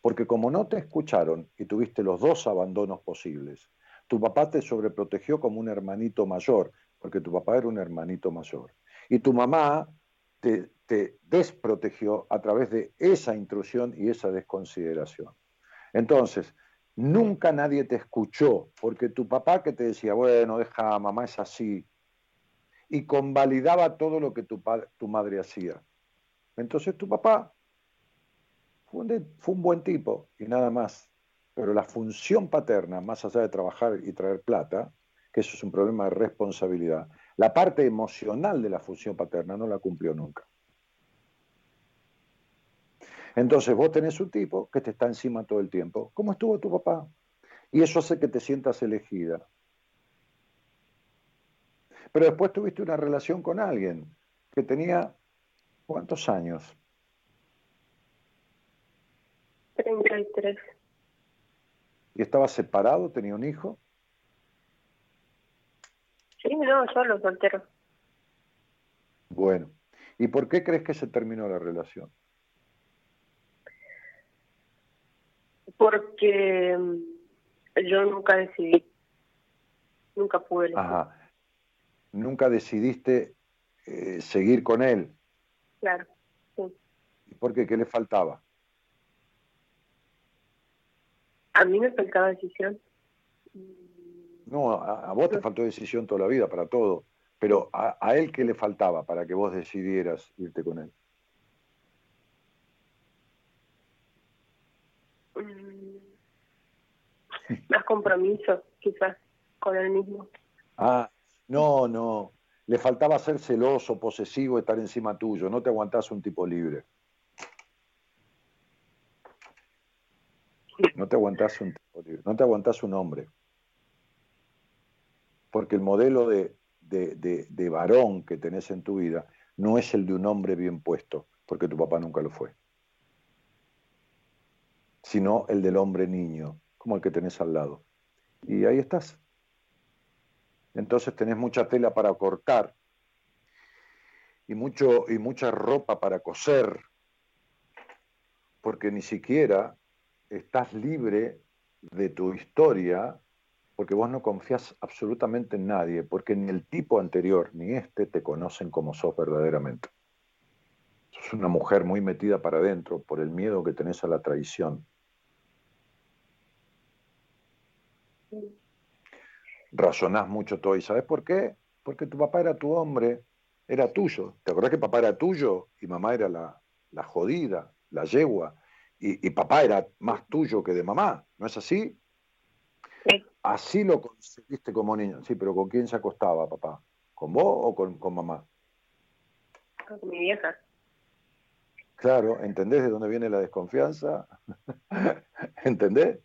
Porque como no te escucharon y tuviste los dos abandonos posibles, tu papá te sobreprotegió como un hermanito mayor, porque tu papá era un hermanito mayor. Y tu mamá te, te desprotegió a través de esa intrusión y esa desconsideración. Entonces, nunca nadie te escuchó, porque tu papá que te decía, bueno, deja, mamá es así, y convalidaba todo lo que tu, madre hacía. Entonces tu papá fue un buen tipo y nada más. Pero la función paterna, más allá de trabajar y traer plata, que eso es un problema de responsabilidad, la parte emocional de la función paterna no la cumplió nunca. Entonces vos tenés un tipo que te está encima todo el tiempo. ¿Cómo estuvo tu papá? Y eso hace que te sientas elegida. Pero después tuviste una relación con alguien que tenía ¿cuántos años? 33. ¿Y estaba separado? ¿Tenía un hijo? Sí, no, solo, soltero. Bueno, ¿y por qué crees que se terminó la relación? Porque mm, yo nunca decidí, nunca pude elegir. Ajá. Nunca decidiste eh, seguir con él. Claro, sí. ¿Y por qué? ¿Qué le faltaba? A mí me faltaba decisión. No, a, a vos te faltó decisión toda la vida para todo, pero a, a él qué le faltaba para que vos decidieras irte con él? Mm, Más compromiso, quizás, con él mismo. Ah, no, no. Le faltaba ser celoso, posesivo, estar encima tuyo. No te aguantás un tipo libre. No te aguantás un. No te aguantás un hombre. Porque el modelo de, de, de, de varón que tenés en tu vida no es el de un hombre bien puesto, porque tu papá nunca lo fue. Sino el del hombre niño, como el que tenés al lado. Y ahí estás entonces tenés mucha tela para cortar y, mucho, y mucha ropa para coser, porque ni siquiera estás libre de tu historia, porque vos no confías absolutamente en nadie, porque ni el tipo anterior ni este te conocen como sos verdaderamente. Sos una mujer muy metida para adentro por el miedo que tenés a la traición. razonás mucho todo. ¿Y sabes por qué? Porque tu papá era tu hombre, era tuyo. ¿Te acordás que papá era tuyo y mamá era la, la jodida, la yegua? Y, y, papá era más tuyo que de mamá, ¿no es así? Sí. Así lo conseguiste como niño. Sí, pero ¿con quién se acostaba papá? ¿Con vos o con, con mamá? Con mi vieja. Claro, ¿entendés de dónde viene la desconfianza? ¿Entendés?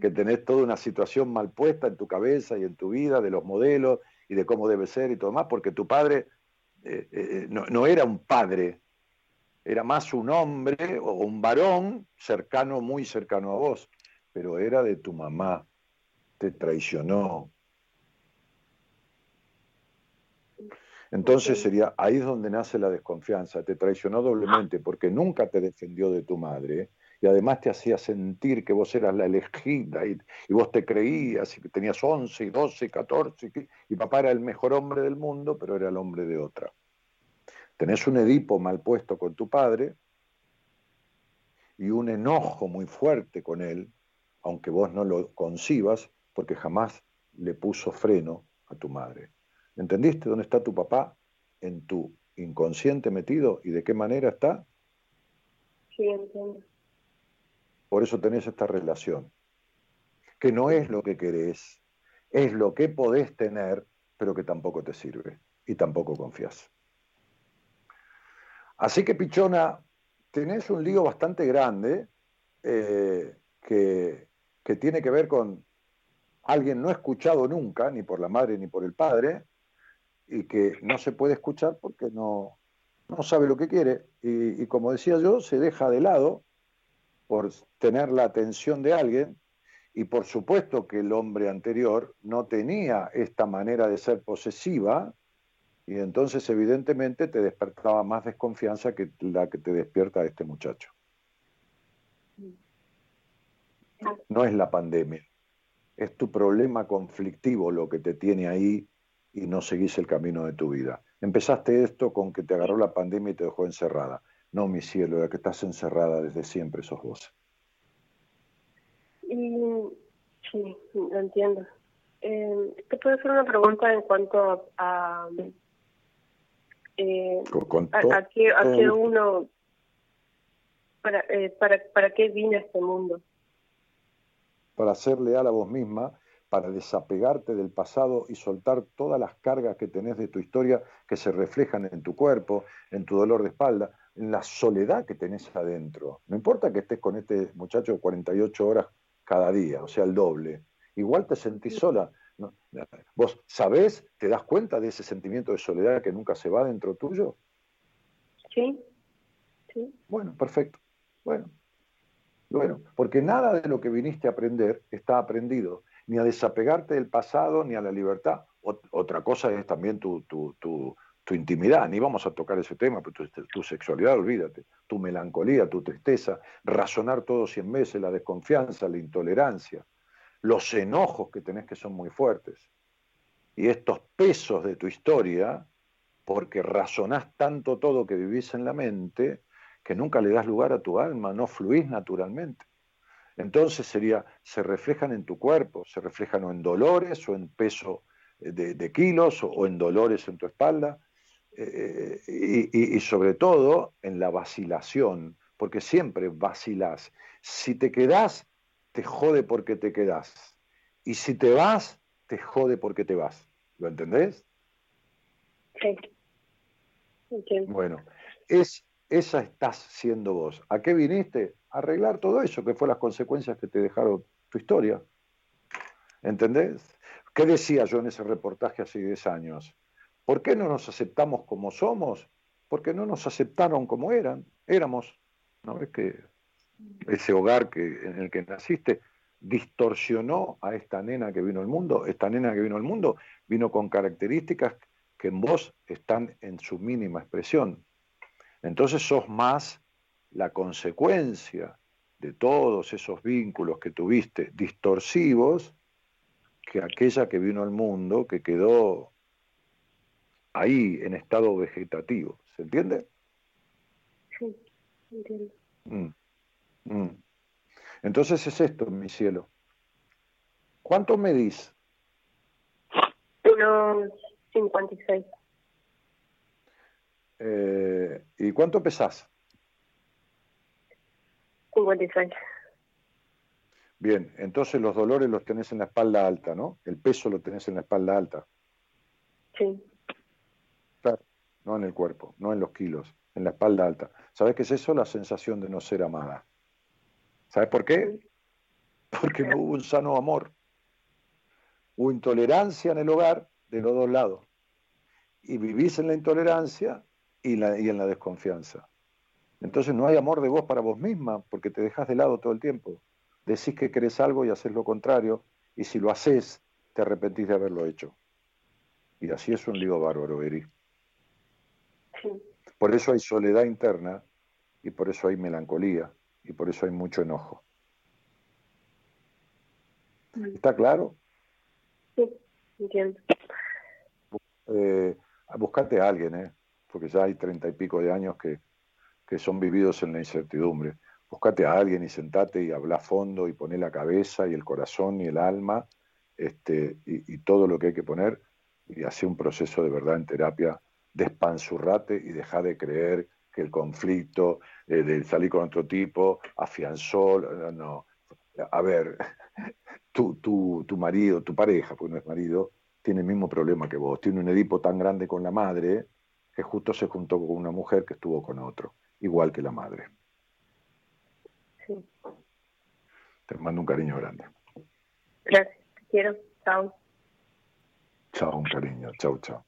que tenés toda una situación mal puesta en tu cabeza y en tu vida, de los modelos y de cómo debe ser y todo más, porque tu padre eh, eh, no, no, era un padre, era más un hombre o un varón cercano, muy cercano a vos, pero era de tu mamá, te traicionó. Entonces sería, ahí es donde nace la desconfianza, te traicionó doblemente porque nunca te defendió de tu madre, y además te hacía sentir que vos eras la elegida y, y, vos te creías y que tenías 11 y 12 y 14 y, y, papá era el mejor hombre del mundo, pero era el hombre de otra. Tenés un Edipo mal puesto con tu padre y un enojo muy fuerte con él, aunque vos no lo concibas, porque jamás le puso freno a tu madre. ¿Entendiste dónde está tu papá en tu inconsciente metido y de qué manera está? Sí, entiendo. Por eso tenés esta relación, que no es lo que querés, es lo que podés tener, pero que tampoco te sirve y tampoco confías. Así que, Pichona, tenés un lío bastante grande eh, que, tiene que ver con alguien no escuchado nunca, ni por la madre ni por el padre, y que no se puede escuchar porque no, no sabe lo que quiere. Y como decía yo, se deja de lado por tener la atención de alguien y por supuesto que el hombre anterior no tenía esta manera de ser posesiva y entonces evidentemente te despertaba más desconfianza que la que te despierta este muchacho. No es la pandemia, es tu problema conflictivo lo que te tiene ahí y no seguís el camino de tu vida. Empezaste esto con que te agarró la pandemia y te dejó encerrada. No, mi cielo, la que estás encerrada desde siempre sos vos. Y, sí, lo entiendo. Eh, ¿Te puedo hacer una pregunta en cuanto a... Eh, con, con a, a, qué, a qué uno... Para, eh, para, ¿Para qué vine a este mundo? Para ser leal a vos misma, para desapegarte del pasado y soltar todas las cargas que tenés de tu historia que se reflejan en tu cuerpo, en tu dolor de espalda, en la soledad que tenés adentro. No importa que estés con este muchacho 48 horas cada día, o sea, el doble. Igual te sentís sola. ¿No? ¿Vos sabés, te das cuenta de ese sentimiento de soledad que nunca se va dentro tuyo? Sí. sí. Bueno, perfecto. Bueno. Bueno, porque nada de lo que viniste a aprender está aprendido, ni a desapegarte del pasado, ni a la libertad. otra cosa es también tu, tu, tu, tu, intimidad, ni vamos a tocar ese tema, pero tu, sexualidad, olvídate, tu melancolía, tu tristeza, razonar todo cien veces, la desconfianza, la intolerancia, los enojos que tenés que son muy fuertes. Y estos pesos de tu historia, porque razonás tanto todo que vivís en la mente, que nunca le das lugar a tu alma, no fluís naturalmente. Entonces sería, se reflejan en tu cuerpo, se reflejan o en dolores o en peso de, kilos o, en dolores en tu espalda eh, y, sobre todo en la vacilación, porque siempre vacilás. Si te quedás, te jode porque te quedás. Y si te vas, te jode porque te vas. ¿Lo entendés? Sí. Bueno, es esa estás siendo vos. ¿A qué viniste? A arreglar todo eso, que fue las consecuencias que te dejaron tu historia. ¿Entendés? ¿Qué decía yo en ese reportaje hace 10 años? ¿Por qué no nos aceptamos como somos? Porque no nos aceptaron como eran, éramos. ¿No es que ese hogar que, en el que naciste distorsionó a esta nena que vino al mundo? Esta nena que vino al mundo vino con características que en vos están en su mínima expresión. Entonces sos más la consecuencia de todos esos vínculos que tuviste distorsivos que aquella que vino al mundo que quedó ahí en estado vegetativo. ¿Se entiende? Sí, entiendo. Mm, mm. Entonces es esto, mi cielo. ¿Cuánto medís? 1,56. Eh, ¿Y cuánto pesás? 56. Bien, entonces los dolores los tenés en la espalda alta, ¿no? El peso lo tenés en la espalda alta. Sí. Claro, no en el cuerpo, no en los kilos, en la espalda alta. ¿Sabes qué es eso? La sensación de no ser amada. ¿Sabes por qué? Porque no hubo un sano amor. Hubo intolerancia en el hogar de los dos lados. Y vivís en la intolerancia y, en la desconfianza. Entonces no hay amor de vos para vos misma porque te dejas de lado todo el tiempo. Decís que querés algo y haces lo contrario y si lo haces te arrepentís de haberlo hecho. Y así es un lío bárbaro, Eri. Por eso hay soledad interna y por eso hay melancolía y por eso hay mucho enojo. ¿Está claro? Sí, entiendo. Eh, buscate a alguien, ¿eh? porque ya hay treinta y pico de años que, son vividos en la incertidumbre. Búscate a alguien y sentate y habla a fondo y poné la cabeza y el corazón y el alma este, y, todo lo que hay que poner y hace un proceso de verdad en terapia, despanzurrate y deja de creer que el conflicto eh, de salir con otro tipo afianzó, no, a ver, tu, tu, tu marido, tu pareja, porque no es marido, tiene el mismo problema que vos, tiene un Edipo tan grande con la madre que justo se juntó con una mujer que estuvo con otro, igual que la madre. Sí. Te mando un cariño grande. Gracias, te quiero. Chao. Chao, un cariño. Chao, chao.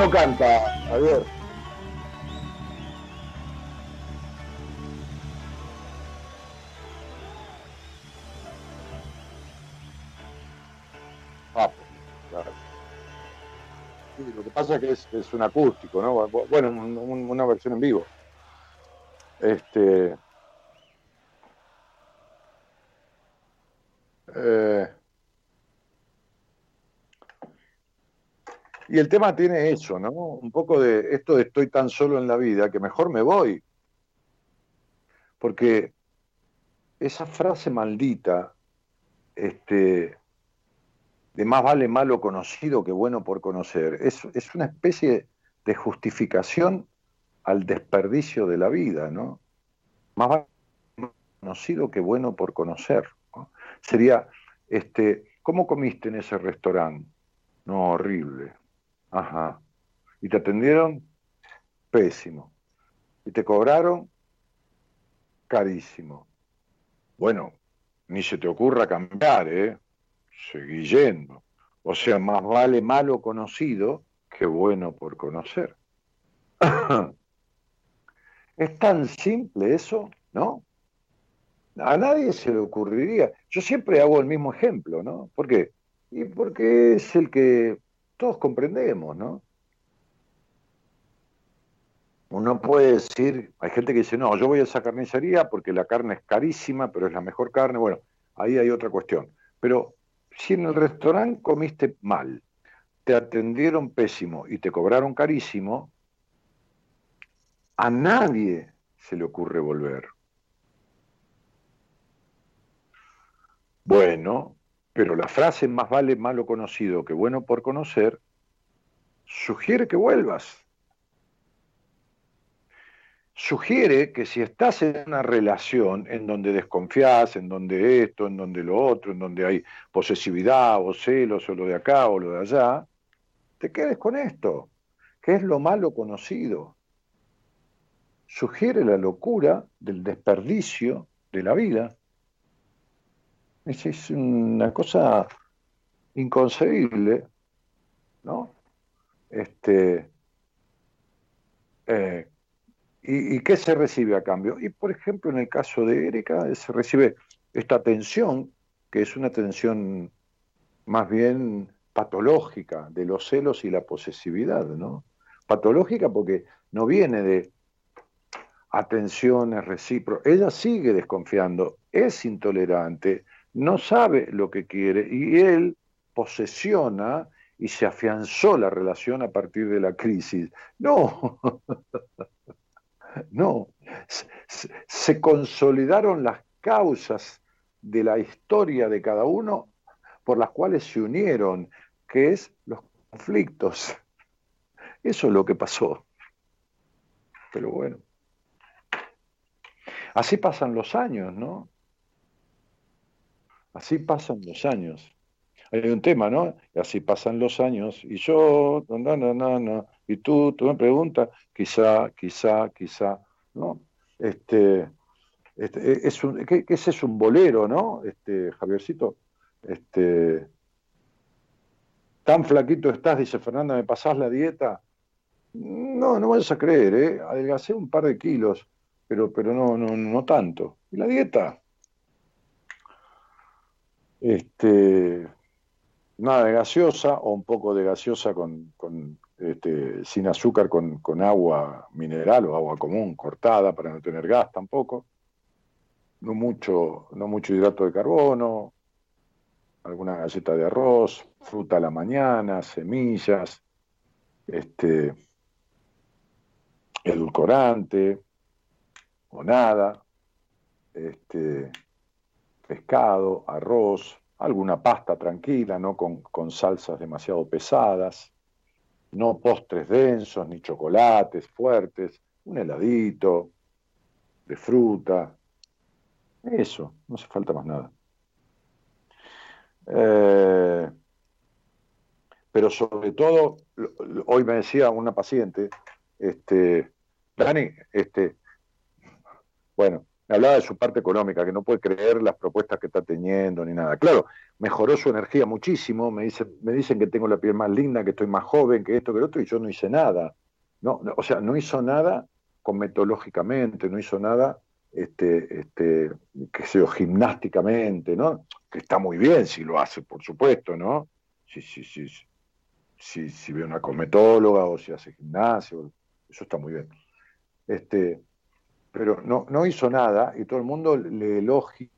No canta, Javier? Papo, claro. Sí, lo que pasa es que es, es un acústico, ¿no? Bueno, un- un- una versión en vivo. Este. Y el tema tiene eso, ¿no? Un poco de esto de estoy tan solo en la vida que mejor me voy. Porque esa frase maldita, este, de más vale malo conocido que bueno por conocer, es, es una especie de justificación al desperdicio de la vida, ¿no? Más vale malo conocido que bueno por conocer. ¿no? Sería, este, ¿cómo comiste en ese restaurante? No, horrible. Ajá. ¿Y te atendieron? Pésimo. ¿Y te cobraron? Carísimo. Bueno, ni se te ocurra cambiar, ¿eh? Seguí yendo. O sea, más vale malo conocido que bueno por conocer. es tan simple eso, ¿no? A nadie se le ocurriría. Yo siempre hago el mismo ejemplo, ¿no? ¿Por qué? Y porque es el que todos comprendemos, ¿no? Uno puede decir, hay gente que dice, no, yo voy a esa carnicería porque la carne es carísima, pero es la mejor carne. Bueno, ahí hay otra cuestión. Pero si en el restaurante comiste mal, te atendieron pésimo y te cobraron carísimo, A nadie se le ocurre volver. Bueno, pero la frase más vale malo conocido que bueno por conocer sugiere que vuelvas. Sugiere que si estás en una relación en donde desconfías, en donde esto, en donde lo otro, en donde hay posesividad o celos o lo de acá o lo de allá, te quedes con esto, que es lo malo conocido. Sugiere la locura del desperdicio de la vida. Es, una cosa inconcebible, ¿no? Este, eh, ¿y, qué se recibe a cambio? Y por ejemplo, en el caso de Erika, se recibe esta tensión, que es una tensión más bien patológica de los celos y la posesividad, ¿no? Patológica porque no viene de atenciones recíprocas. Ella sigue desconfiando, es intolerante, no sabe lo que quiere y él posesiona y se afianzó la relación a partir de la crisis. No, no, se consolidaron las causas de la historia de cada uno por las cuales se unieron, que es los conflictos. Eso es lo que pasó. Pero bueno. Así pasan los años, ¿no? Así pasan los años. Hay un tema, ¿no? Y así pasan los años. Y yo, no, no, no, no. Y tú, tú me preguntas, quizá, quizá, quizá, ¿no? Este, este es un, ¿qué, ese es un bolero, ¿no? Este, Javiercito. Este, tan flaquito estás, dice Fernanda, ¿me pasás la dieta? No, no vayas a creer, ¿eh? Adelgacé un par de kilos, pero, pero no, no, no tanto. ¿Y la dieta? Este, nada de gaseosa o un poco de gaseosa con, este, sin azúcar con, agua mineral o agua común cortada para no tener gas tampoco. No mucho, no mucho hidrato de carbono, alguna galleta de arroz, fruta a la mañana, semillas, este, edulcorante o nada, este, pescado, arroz, alguna pasta tranquila, no con, salsas demasiado pesadas, no postres densos ni chocolates fuertes, un heladito de fruta, eso, no hace falta más nada. Eh, pero sobre todo, hoy me decía una paciente, este, Dani, este, bueno, hablaba de su parte económica, que no puede creer las propuestas que está teniendo ni nada. Claro, mejoró su energía muchísimo, me, dice, me dicen que tengo la piel más linda, que estoy más joven, que esto, que lo otro, y yo no hice nada. No, o sea, no hizo nada cometológicamente, no hizo nada, este, este, que sea, gimnásticamente, ¿no? Que está muy bien si lo hace, por supuesto, ¿no? Si, si, si, si, si ve una cometóloga o si hace gimnasio, eso está muy bien. Este, pero no, no hizo nada y todo el mundo le elogia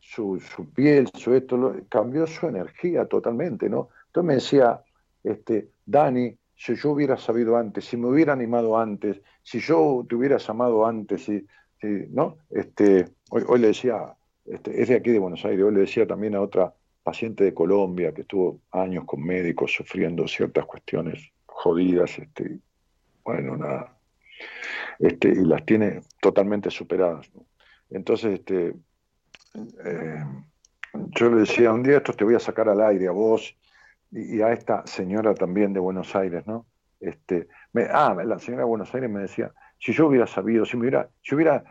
su, su piel, su esto, cambió su energía totalmente, ¿no? Entonces me decía, este, Dani, si yo hubiera sabido antes, si me hubiera animado antes, si yo te hubiera amado antes, si, ¿no? Este, hoy, hoy le decía, este, es de aquí de Buenos Aires, hoy le decía también a otra paciente de Colombia que estuvo años con médicos sufriendo ciertas cuestiones jodidas, este, bueno, nada, este, y las tiene totalmente superadas. Entonces, este, eh, yo le decía, un día esto te voy a sacar al aire a vos y, a esta señora también de Buenos Aires, ¿no? Este, me, ah, la señora de Buenos Aires me decía, si yo hubiera sabido, si me hubiera, si hubiera,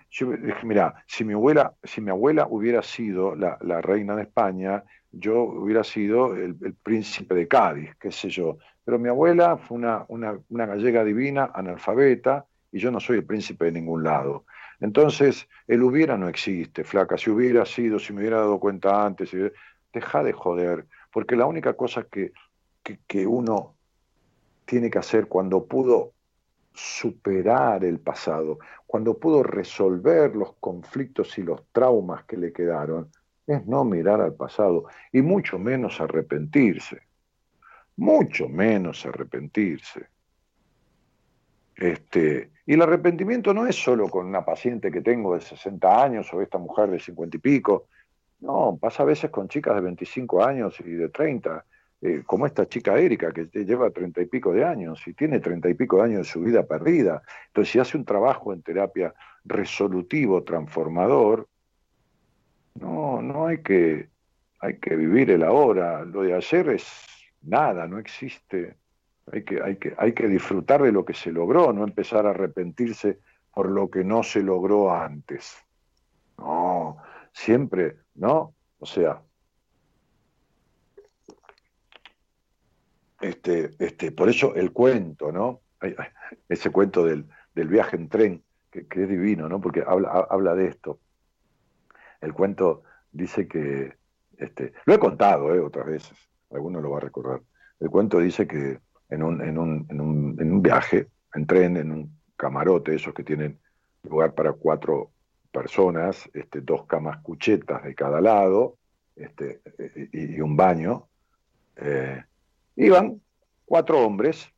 mira, si mi abuela, si mi abuela hubiera sido la, reina de España, yo hubiera sido el, príncipe de Cádiz, qué sé yo. Pero mi abuela fue una, una gallega divina, analfabeta, y yo no soy el príncipe de ningún lado. Entonces, el hubiera no existe, flaca. Si hubiera sido, si me hubiera dado cuenta antes, deja de joder, porque la única cosa que, que, uno tiene que hacer cuando pudo superar el pasado, cuando pudo resolver los conflictos y los traumas que le quedaron, es no mirar al pasado y mucho menos arrepentirse, mucho menos arrepentirse. Este, y el arrepentimiento no es solo con una paciente que tengo de 60 años o esta mujer de 50 y pico. No, pasa a veces con chicas de 25 años y de 30, eh, como esta chica Erika, que lleva 30 y pico de años y tiene 30 y pico de años de su vida perdida. Entonces, si hace un trabajo en terapia resolutivo, transformador, no, no hay que, hay que vivir el ahora. Lo de ayer es nada, no existe. Hay que, hay, que, hay que disfrutar de lo que se logró, no empezar a arrepentirse por lo que no se logró antes. No, siempre, ¿no? O sea, este, este, por eso el cuento, ¿no? Ese cuento del, viaje en tren, que, es divino, ¿no? Porque habla, habla de esto. El cuento dice que, este, lo he contado ¿eh? otras veces, alguno lo va a recordar. El cuento dice que en un, en un, en un, en un viaje, en tren, en un camarote, esos que tienen lugar para cuatro personas, este, dos camas cuchetas de cada lado este, y, un baño. Eh, iban cuatro hombres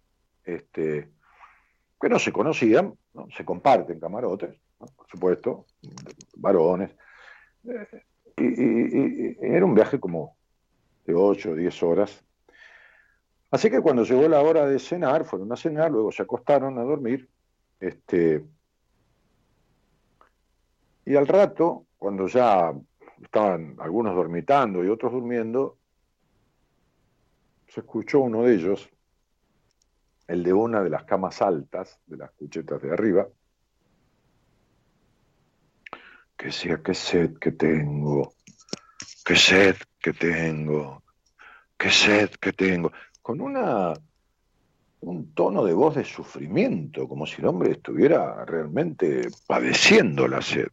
este, que no se conocían, se comparten camarotes, por supuesto, varones. Eh, y, era un viaje como de ocho o diez horas Así que cuando llegó la hora de cenar, fueron a cenar, luego se acostaron a dormir. Este, y al rato, cuando ya estaban algunos dormitando y otros durmiendo, se escuchó uno de ellos, el de una de las camas altas, de las cuchetas de arriba, que decía, qué sed que tengo, qué sed que tengo, qué sed que tengo con una, un tono de voz de sufrimiento, como si el hombre estuviera realmente padeciendo la sed.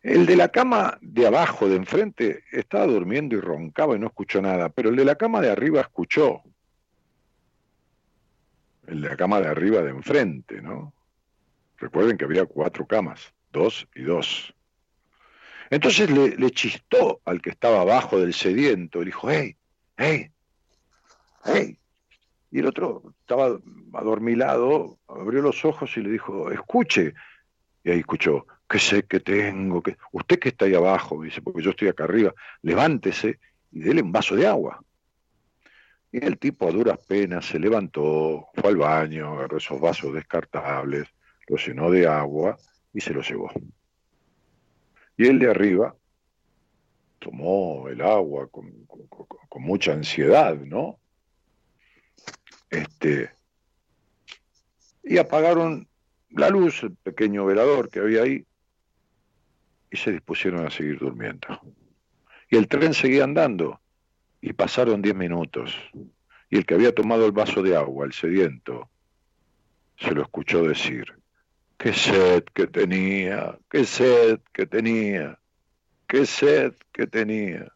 El de la cama de abajo, de enfrente, estaba durmiendo y roncaba y no escuchó nada, pero el de la cama de arriba escuchó. El de la cama de arriba de enfrente, ¿no? Recuerden que había cuatro camas, dos y dos. Entonces le, chistó al que estaba abajo del sediento, le dijo, hey, hey, hey. Y el otro estaba adormilado, abrió los ojos y le dijo, escuche. Y ahí escuchó, qué sé que tengo, que usted que está ahí abajo, dice, porque yo estoy acá arriba, levántese y déle un vaso de agua. Y el tipo a duras penas se levantó, fue al baño, agarró esos vasos descartables, los llenó de agua y se los llevó. Y él de arriba tomó el agua con, mucha ansiedad, ¿no? Este, y apagaron la luz, el pequeño velador que había ahí, y se dispusieron a seguir durmiendo. Y el tren seguía andando, y pasaron diez minutos, y el que había tomado el vaso de agua, el sediento, se lo escuchó decir, Qué sed que tenía, qué sed que tenía, qué sed que tenía.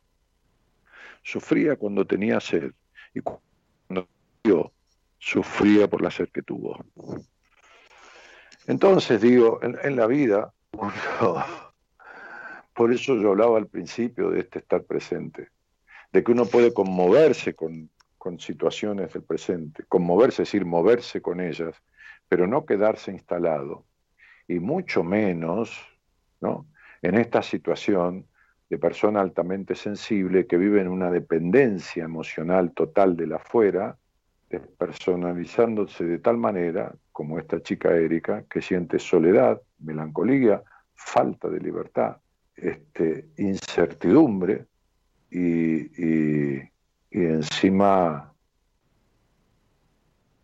Sufría cuando tenía sed y cuando yo sufría por la sed que tuvo. Entonces digo, en, la vida, por eso yo hablaba al principio de este estar presente, de que uno puede conmoverse con, con situaciones del presente, conmoverse es decir, moverse con ellas, pero no quedarse instalado y mucho menos ¿no? en esta situación de persona altamente sensible que vive en una dependencia emocional total de la afuera, despersonalizándose de tal manera, como esta chica Erika, que siente soledad, melancolía, falta de libertad, este, incertidumbre y, y encima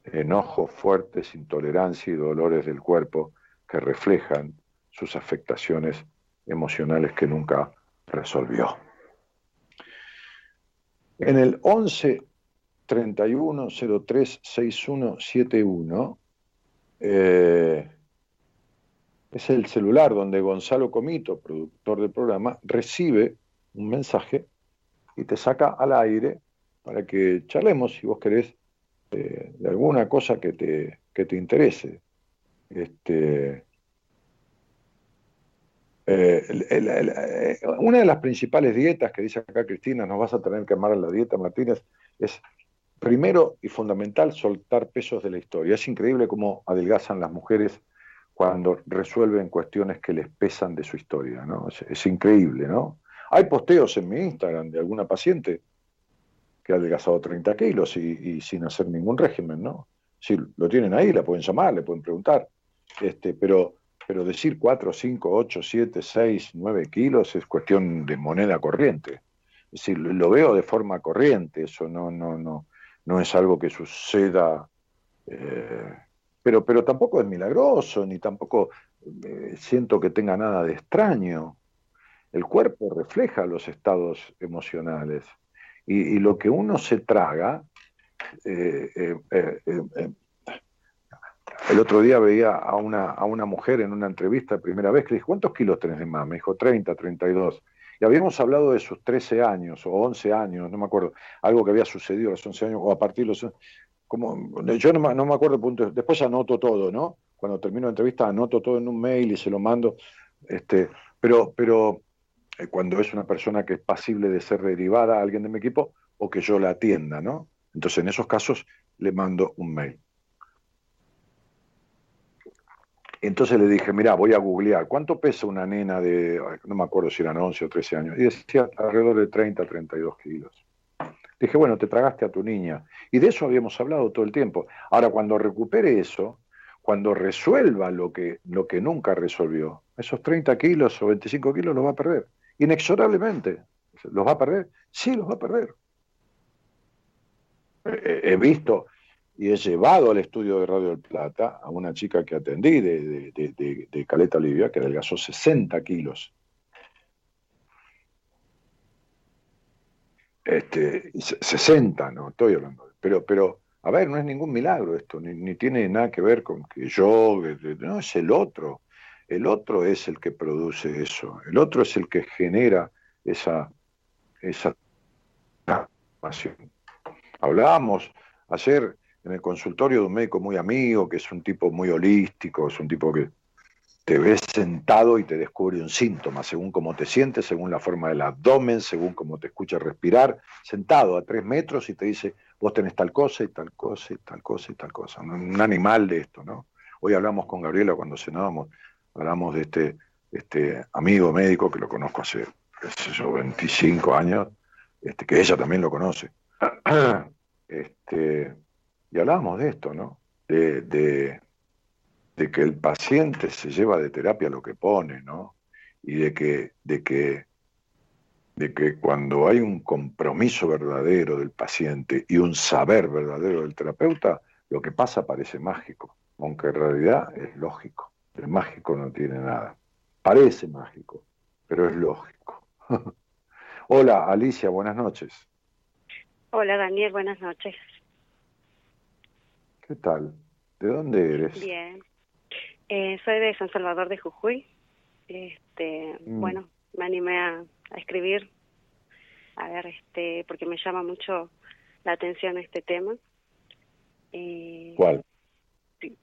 enojos fuertes, intolerancia y dolores del cuerpo que reflejan sus afectaciones emocionales que nunca resolvió. En el 11 31 03 6171 es el celular donde Gonzalo Comito, productor del programa, recibe un mensaje y te saca al aire para que charlemos, si vos querés, eh, de alguna cosa que te, que te interese. Este, eh, eh, una de las principales dietas que dice acá Cristina, nos vas a tener que amar en la dieta, Martínez, es primero y fundamental, soltar pesos de la historia. Es increíble cómo adelgazan las mujeres cuando resuelven cuestiones que les pesan de su historia, ¿no? Es, increíble, ¿no? Hay posteos en mi Instagram de alguna paciente que ha adelgazado 30 kilos y, sin hacer ningún régimen, ¿no? Si lo tienen ahí, la pueden llamar, le pueden preguntar. Este, pero, decir 4, 5, 8, 7, 6, 9 kilos es cuestión de moneda corriente. Es decir, lo veo de forma corriente, eso no, es algo que suceda, eh, pero, pero tampoco es milagroso, ni tampoco eh, siento que tenga nada de extraño. El cuerpo refleja los estados emocionales y, lo que uno se traga, eh, el otro día veía a una, a una mujer en una entrevista primera vez que le dije, ¿cuántos kilos tenés de más? Me dijo 30, 32. Y habíamos hablado de sus 13 años o 11 años, no me acuerdo, algo que había sucedido a los 11 años o a partir de los... Como, yo no, me acuerdo punto, después anoto todo, ¿no? Cuando termino la entrevista anoto todo en un mail y se lo mando, este, pero, pero eh, cuando es una persona que es pasible de ser derivada a alguien de mi equipo o que yo la atienda, ¿no? Entonces en esos casos le mando un mail. Entonces le dije, mira, voy a googlear, ¿cuánto pesa una nena de, no me acuerdo si eran 11 o 13 años? Y decía alrededor de 30, 32 kilos. Dije, bueno, te tragaste a tu niña. Y de eso habíamos hablado todo el tiempo. Ahora, cuando recupere eso, cuando resuelva lo que, lo que nunca resolvió, esos 30 kilos o 25 kilos los va a perder. Inexorablemente. ¿Los va a perder? Sí, los va a perder. He visto, y he llevado al estudio de Radio del Plata a una chica que atendí de, Caleta Olivia, que adelgazó 60 kilos. Este, 60, no estoy hablando. Pero, pero, a ver, no es ningún milagro esto, ni, tiene nada que ver con que yo, no, es el otro. El otro es el que produce eso, el otro es el que genera esa, esa pasión. Hablábamos ayer en el consultorio de un médico muy amigo, que es un tipo muy holístico, es un tipo que te ves sentado y te descubre un síntoma, según cómo te sientes, según la forma del abdomen, según cómo te escucha respirar, sentado a tres metros y te dice, vos tenés tal cosa y tal cosa y tal cosa y tal cosa. Un animal de esto, ¿no? Hoy hablamos con Gabriela cuando cenábamos, hablamos de este, este amigo médico que lo conozco hace, qué sé 25 años, este, que ella también lo conoce. Este, y hablábamos de esto, ¿no? De, que el paciente se lleva de terapia lo que pone, ¿no? Y de que, de que, de que cuando hay un compromiso verdadero del paciente y un saber verdadero del terapeuta, lo que pasa parece mágico, aunque en realidad es lógico. El mágico no tiene nada. Parece mágico, pero es lógico. Hola, Alicia, buenas noches. Hola, Daniel, buenas noches. ¿Qué tal? ¿De dónde eres? Bien. Eh, soy de San Salvador de Jujuy. Este, mm. Bueno, me animé a, escribir, a ver, este, porque me llama mucho la atención este tema. Eh, ¿Cuál?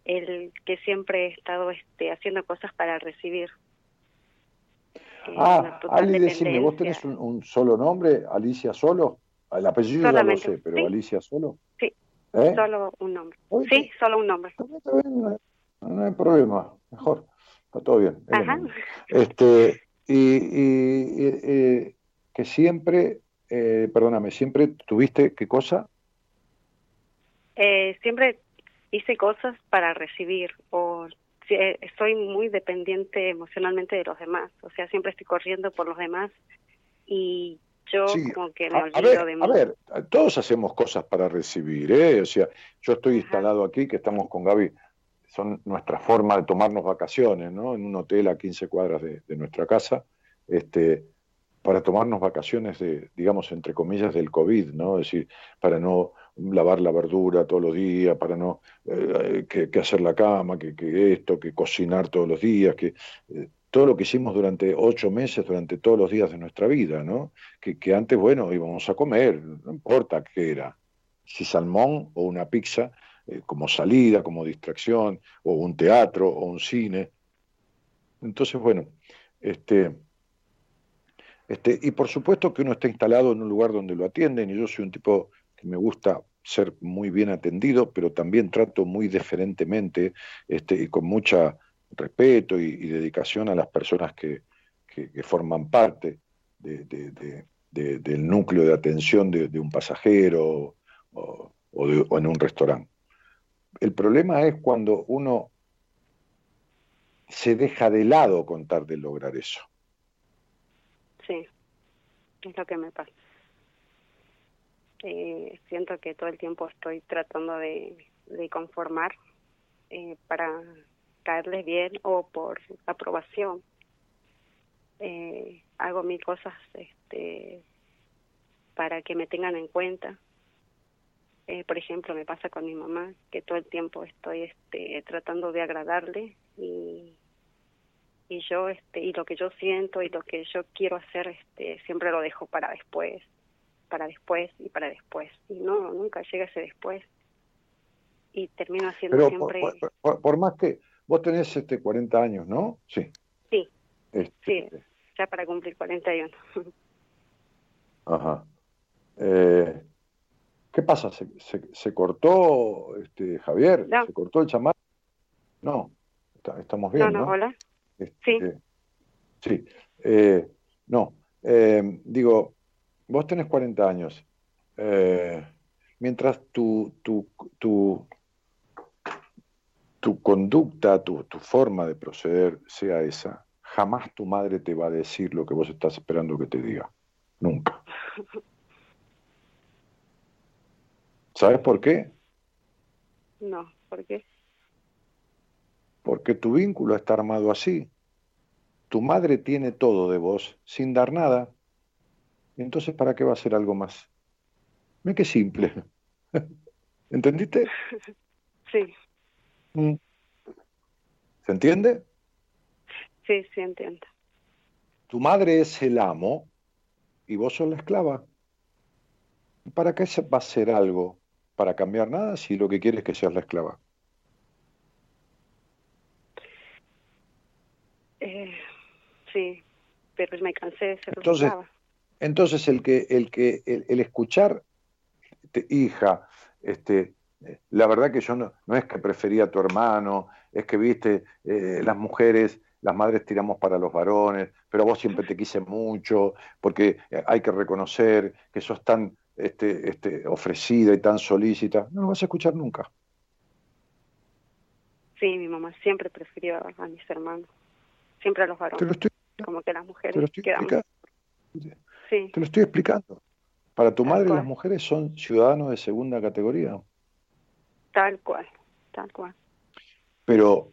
El que siempre he estado este, haciendo cosas para recibir. Eh, ah, Ali, decime, ¿vos tenés un, solo nombre, Alicia Solo? El apellido ya lo sé, pero Alicia Solo. Sí, ¿Eh? Solo un nombre. Sí, solo un nombre. no, hay problema, mejor. Está todo bien. Este, y, que siempre, eh, perdóname, siempre tuviste qué cosa? Eh, siempre hice cosas para recibir o estoy muy dependiente emocionalmente de los demás, o sea, siempre estoy corriendo por los demás y yo como que me olvido ver, de mí. A ver, todos hacemos cosas para recibir, ¿eh? O sea, yo estoy instalado aquí, que estamos con Gaby, son nuestra forma de tomarnos vacaciones, ¿no? En un hotel a 15 cuadras de, nuestra casa, este, para tomarnos vacaciones de, digamos, entre comillas, del COVID, ¿no? Es decir, para no lavar la verdura todos los días, para no eh, que, hacer la cama, que, que, esto, que cocinar todos los días, que eh, todo lo que hicimos durante ocho meses, durante todos los días de nuestra vida, ¿no? Que, antes, bueno, íbamos a comer, no importa qué era, si salmón o una pizza, eh, como salida, como distracción, o un teatro, o un cine. Entonces, bueno, este, este, y por supuesto que uno está instalado en un lugar donde lo atienden, y yo soy un tipo que me gusta ser muy bien atendido, pero también trato muy deferentemente este, y con mucha respeto y, dedicación a las personas que, forman parte del núcleo de atención de, un pasajero o, o en un restaurante. El problema es cuando uno se deja de lado contar de lograr eso. Sí, es lo que me pasa. Eh, siento que todo el tiempo estoy tratando de, conformar eh, para caerles bien o por aprobación. Eh, hago mil cosas este, para que me tengan en cuenta. por ejemplo, me pasa con mi mamá, que todo el tiempo estoy este, tratando de agradarle y, y yo este y lo que yo siento y lo que yo quiero hacer este siempre lo dejo para después para después y para después y no nunca llega ese después y termino haciendo siempre por, más que vos tenés este 40 años no sí. Sí. Este, sí ya para cumplir 41 ajá. Eh, qué pasa se, se, cortó este Javier se cortó el chamán no. Estamos bien no no, hola. Sí. Este, sí. Eh, no, eh, digo, vos tenés 40 años. Eh, mientras tu, tu, tu, tu conducta, tu, tu forma de proceder sea esa, jamás tu madre te va a decir lo que vos estás esperando que te diga. Nunca. ¿Sabes por qué? No, ¿por qué? porque tu vínculo está armado así. Tu madre tiene todo de vos sin dar nada. Entonces, ¿para qué va a ser algo más? Ve qué simple. ¿Entendiste? Sí. Mm. ¿Se entiende? Sí, sí entiendo. Tu madre es el amo y vos sos la esclava. ¿Para qué va a ser algo? ¿Para cambiar nada si lo que quieres es que seas la esclava? Eh, sí, pero me cansé de ser entonces, entonces el que el que el, escuchar hija, este, la verdad que yo no, no es que prefería a tu hermano, es que viste eh, las mujeres, las madres tiramos para los varones, pero vos siempre te quise mucho, porque hay que reconocer que sos tan este, este, ofrecida y tan solícita, no lo vas a escuchar nunca. Sí, mi mamá siempre prefirió a mis hermanos siempre a los varones. como que las mujeres te lo estoy explicando. Sí. Te lo estoy explicando. Para tu madre las mujeres son ciudadanos de segunda categoría. Tal cual, tal cual. Pero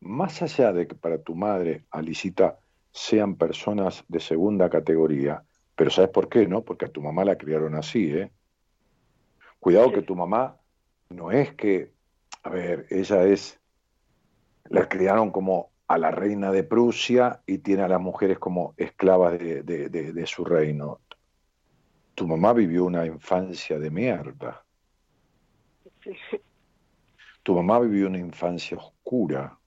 más allá de que para tu madre, Alicita, sean personas de segunda categoría, pero ¿sabes por qué? No, porque a tu mamá la criaron así, ¿eh? Cuidado que tu mamá no es que, a ver, ella es, la criaron como a la reina de Prusia y tiene a las mujeres como esclavas de, su reino. Tu mamá vivió una infancia de mierda. Tu mamá vivió una infancia oscura.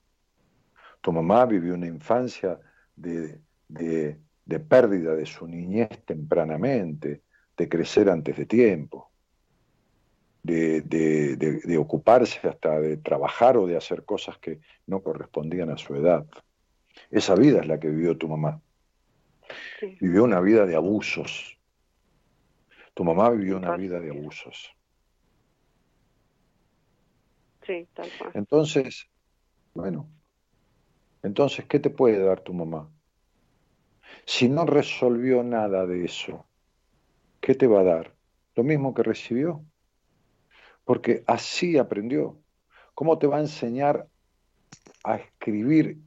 Tu mamá vivió una infancia de, de pérdida de su niñez tempranamente, de crecer antes de tiempo de, ocuparse hasta de trabajar o de hacer cosas que no correspondían a su edad. Esa vida es la que vivió tu mamá. Vivió una vida de abusos. Tu mamá vivió una vida de abusos. Entonces, bueno, entonces, ¿qué te puede dar tu mamá? Si no resolvió nada de eso, ¿qué te va a dar? ¿Lo mismo que recibió? porque así aprendió. ¿Cómo te va a enseñar a escribir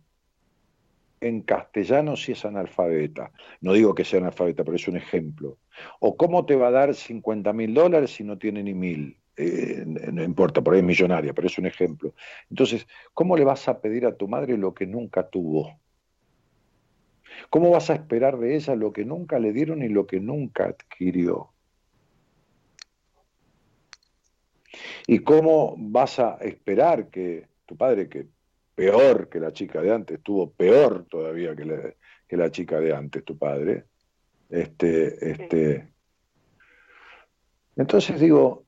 en castellano si es analfabeta? No digo que sea analfabeta, pero es un ejemplo. ¿O cómo te va a dar 50 mil dólares si no tiene ni mil? Eh, no importa, por ahí es millonaria, pero es un ejemplo. Entonces, ¿cómo le vas a pedir a tu madre lo que nunca tuvo? ¿Cómo vas a esperar de ella lo que nunca le dieron y lo que nunca adquirió? ¿Y cómo vas a esperar que tu padre, que peor que la chica de antes, estuvo peor todavía que la, que la chica de antes, tu padre, este, este, entonces digo,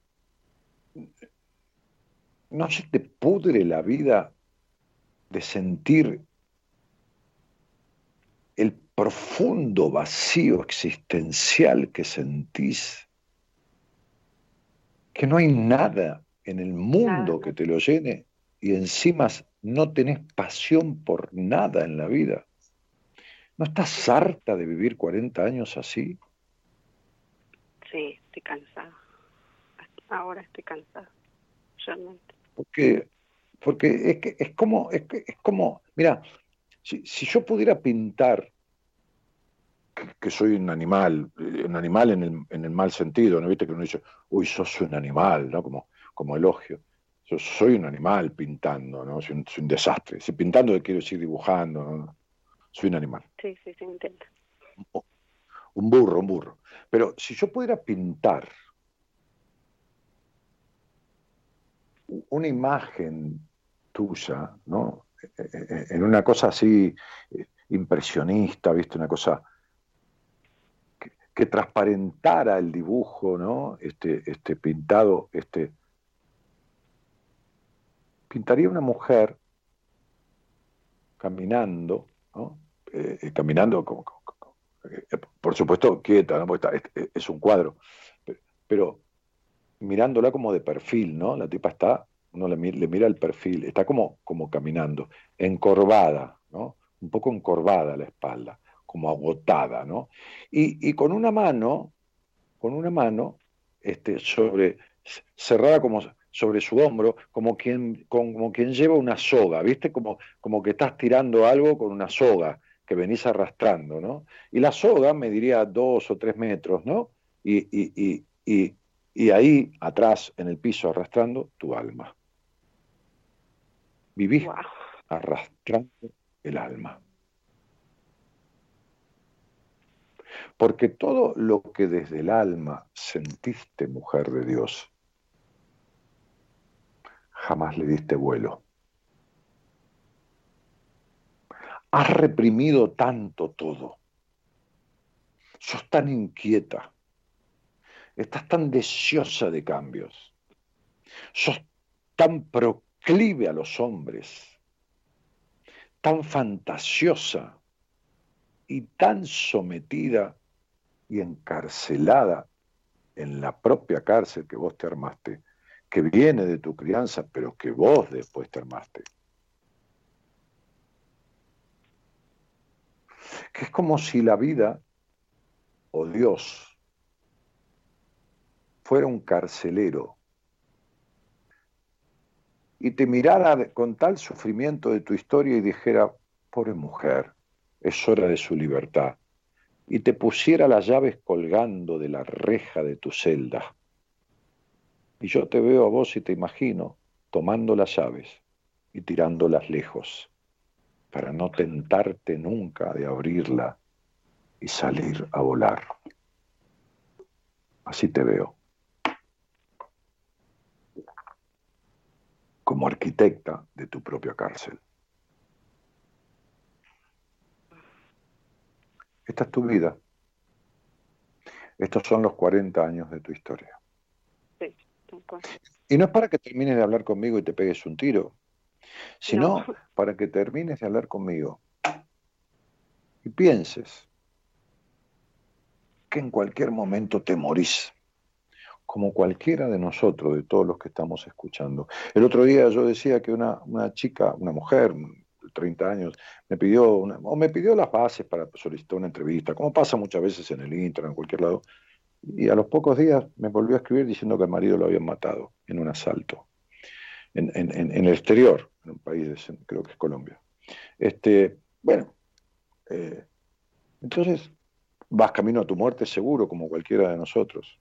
no se te pudre la vida de sentir el profundo vacío existencial que sentís, que no hay nada en el mundo que te lo llene y encima no tenés pasión por nada en la vida. ¿No estás harta de vivir 40 años así? Sí, estoy cansada. Ahora estoy cansada, realmente. Porque, porque es, que, es como, es, que, es como, mira, si, yo pudiera pintar que, soy un animal, eh, un animal en el, en el mal sentido, ¿no? Viste que uno dice, uy, sos un animal, ¿no? Como, como elogio. Yo soy un animal pintando, ¿no? Soy un, desastre. Si pintando quiero decir dibujando, ¿no? Soy un animal. Sí, sí, sí, intenta. Un burro, un burro. Pero si yo pudiera pintar una imagen tuya, ¿no? En una cosa así eh, impresionista, ¿viste? Una cosa que, transparentara el dibujo, ¿no? Este, este pintado, este. Pintaría una mujer caminando, ¿no? Eh, eh, caminando como, por supuesto quieta, ¿no? Porque es, un cuadro, pero mirándola como de perfil, ¿no? La tipa está, uno le, mira el perfil, está como, como caminando, encorvada, ¿no? Un poco encorvada la espalda, como agotada, ¿no? Y, con una mano, con una mano, este, sobre, cerrada como sobre su hombro, como quien, como quien lleva una soga, ¿viste? Como, como que estás tirando algo con una soga que venís arrastrando, ¿no? Y la soga me diría dos o tres metros, ¿no? Y, y, y, y ahí atrás en el piso arrastrando tu alma. Vivís arrastrando el alma. Porque todo lo que desde el alma sentiste, mujer de Dios, jamás le diste vuelo. Has reprimido tanto todo. Sos tan inquieta estás tan deseosa de cambios, sos tan proclive a los hombres, tan fantasiosa y tan sometida y encarcelada en la propia cárcel que vos te armaste, que viene de tu crianza, pero que vos después te armaste. Que es como si la vida o Dios fuera un carcelero y te mirara con tal sufrimiento de tu historia y dijera, pobre mujer, es hora de su libertad, y te pusiera las llaves colgando de la reja de tu celda. Y yo te veo a vos y te imagino tomando las llaves y tirándolas lejos, para no tentarte nunca de abrirla y salir a volar. Así te veo. Como arquitecta de tu propia cárcel. Esta es tu vida. Estos son los 40 años de tu historia. Sí, y no es para que termines de hablar conmigo y te pegues un tiro, sino para que termines de hablar conmigo y pienses que en cualquier momento te morís como cualquiera de nosotros, de todos los que estamos escuchando. El otro día yo decía que una, chica, una mujer de 30 años, me pidió, o me pidió las bases para solicitar una entrevista, como pasa muchas veces en el Inter, en cualquier lado, y a los pocos días me volvió a escribir diciendo que el marido lo habían matado en un asalto, en, el exterior, en un país, creo que es Colombia. Este, bueno, eh, entonces vas camino a tu muerte seguro, como cualquiera de nosotros.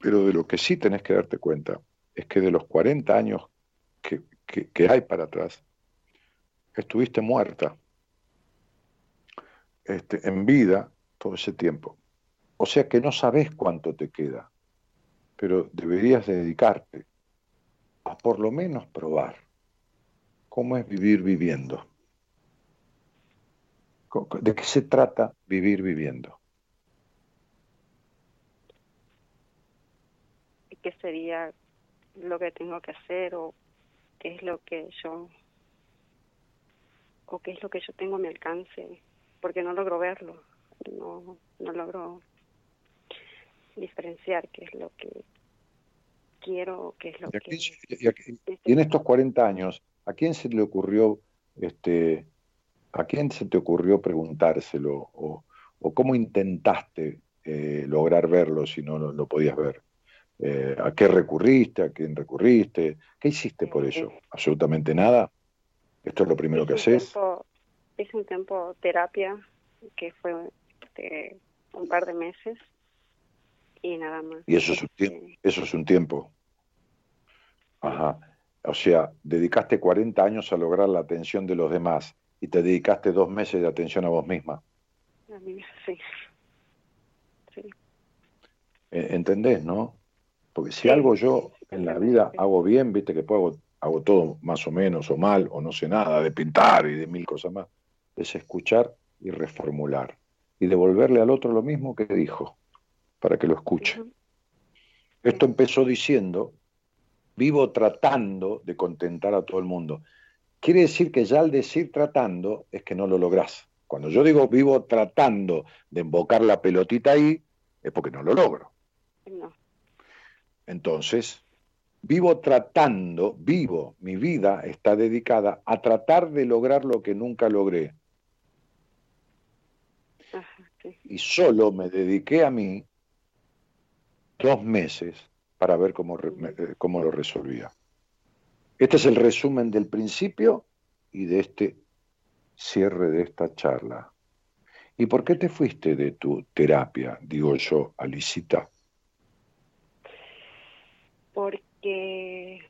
Pero de lo que sí tenés que darte cuenta es que de los 40 años que, hay para atrás, estuviste muerta este, en vida todo ese tiempo. O sea que no sabes cuánto te queda, pero deberías dedicarte a por lo menos probar cómo es vivir viviendo. ¿De qué se trata vivir viviendo? Que sería lo que tengo que hacer o qué es lo que yo o qué es lo que yo tengo a mi alcance, porque no logro verlo, no, no logro diferenciar qué es lo que quiero, qué es lo que... y, en estos 40 años, ¿a quién se le ocurrió, este, a quién se te ocurrió preguntárselo o, o cómo intentaste eh, lograr verlo si no lo, podías ver? Eh, ¿A qué recurriste? ¿A quién recurriste? ¿Qué hiciste por eso? ¿Absolutamente nada? ¿Esto es lo primero que haces? hice un tiempo terapia, que fue este, un par de meses, y nada más. Y eso es un tiempo. Eso es un tiempo. Ajá. O sea, dedicaste 40 años a lograr la atención de los demás y te dedicaste dos meses de atención a vos misma. A mí, sí. sí. Eh, ¿Entendés, no? Porque si algo yo en la vida hago bien, viste que puedo, hago todo más o menos o mal o no sé nada de pintar y de mil cosas más, es escuchar y reformular y devolverle al otro lo mismo que dijo para que lo escuche. Esto empezó diciendo, vivo tratando de contentar a todo el mundo. Quiere decir que ya al decir tratando es que no lo lográs. Cuando yo digo vivo tratando de embocar la pelotita ahí, es porque no lo logro. Entonces, vivo tratando, vivo, mi vida está dedicada a tratar de lograr lo que nunca logré. Y solo me dediqué a mí dos meses para ver cómo, eh, cómo lo resolvía. Este es el resumen del principio y de este cierre de esta charla. ¿Y por qué te fuiste de tu terapia, digo yo, Alicita? Porque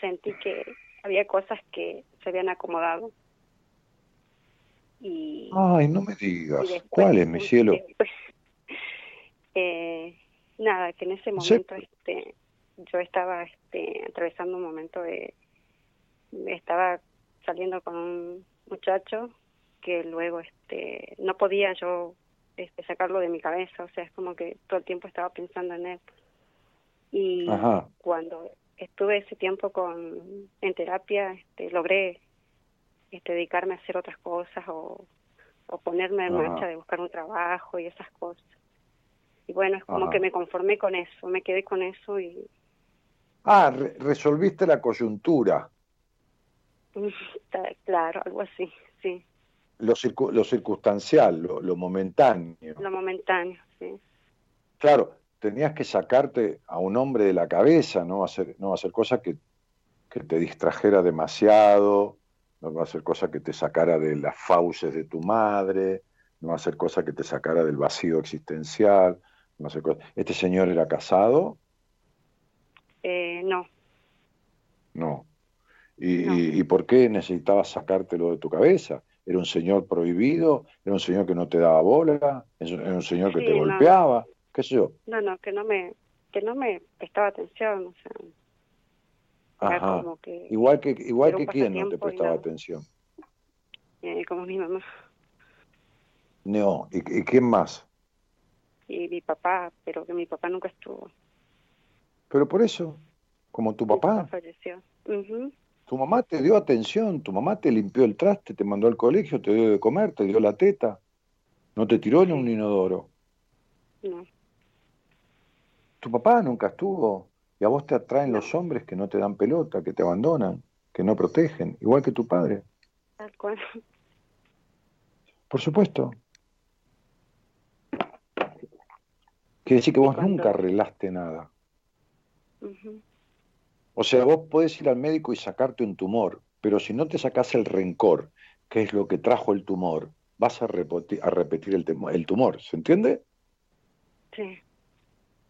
sentí que había cosas que se habían acomodado. Y, Ay, no me digas. ¿Cuál es, mi cielo? Eh, nada, que en ese momento este, yo estaba este, atravesando un momento de... Estaba saliendo con un muchacho que luego este no podía yo este, sacarlo de mi cabeza, o sea, es como que todo el tiempo estaba pensando en él. Y cuando estuve ese tiempo con en terapia, este, logré este, dedicarme a hacer otras cosas o, o ponerme en marcha de buscar un trabajo y esas cosas. Y bueno, es como que me conformé con eso, me quedé con eso y... Ah, resolviste la coyuntura. Claro, algo así, sí. Lo, lo circunstancial, lo, momentáneo. Lo momentáneo, sí. Claro, tenías que sacarte a un hombre de la cabeza, no hacer, no hacer cosas que, que te distrajera demasiado, no hacer cosas que te sacara de las fauces de tu madre, no hacer cosas que te sacara del vacío existencial, no hacer cosas. ¿Este señor era casado? Eh, no. No. ¿Y, por qué necesitabas sacártelo de tu cabeza? ¿Era un señor prohibido? ¿Era un señor que no te daba bola? ¿Era un señor que te golpeaba? ¿Qué sé yo? No, no, que no me, que no me prestaba atención, o sea. Ajá. igual que, igual que quién no te prestaba atención. Eh, como mi mamá. No, ¿y, ¿y quién más? Y mi papá, pero que mi papá nunca estuvo. Pero por eso, como tu papá. papá falleció. Tu mamá te dio atención, tu mamá te limpió el traste, te mandó al colegio, te dio de comer, te dio la teta. No te tiró en un inodoro. No. Tu papá nunca estuvo. Y a vos te atraen los hombres que no te dan pelota, que te abandonan, que no protegen, igual que tu padre. Tal cual. Por supuesto. Quiere decir que vos nunca arreglaste nada. O sea, vos podés ir al médico y sacarte un tumor, pero si no te sacás el rencor, que es lo que trajo el tumor, vas a repetir, a repetir el, el tumor. ¿Se entiende? Sí.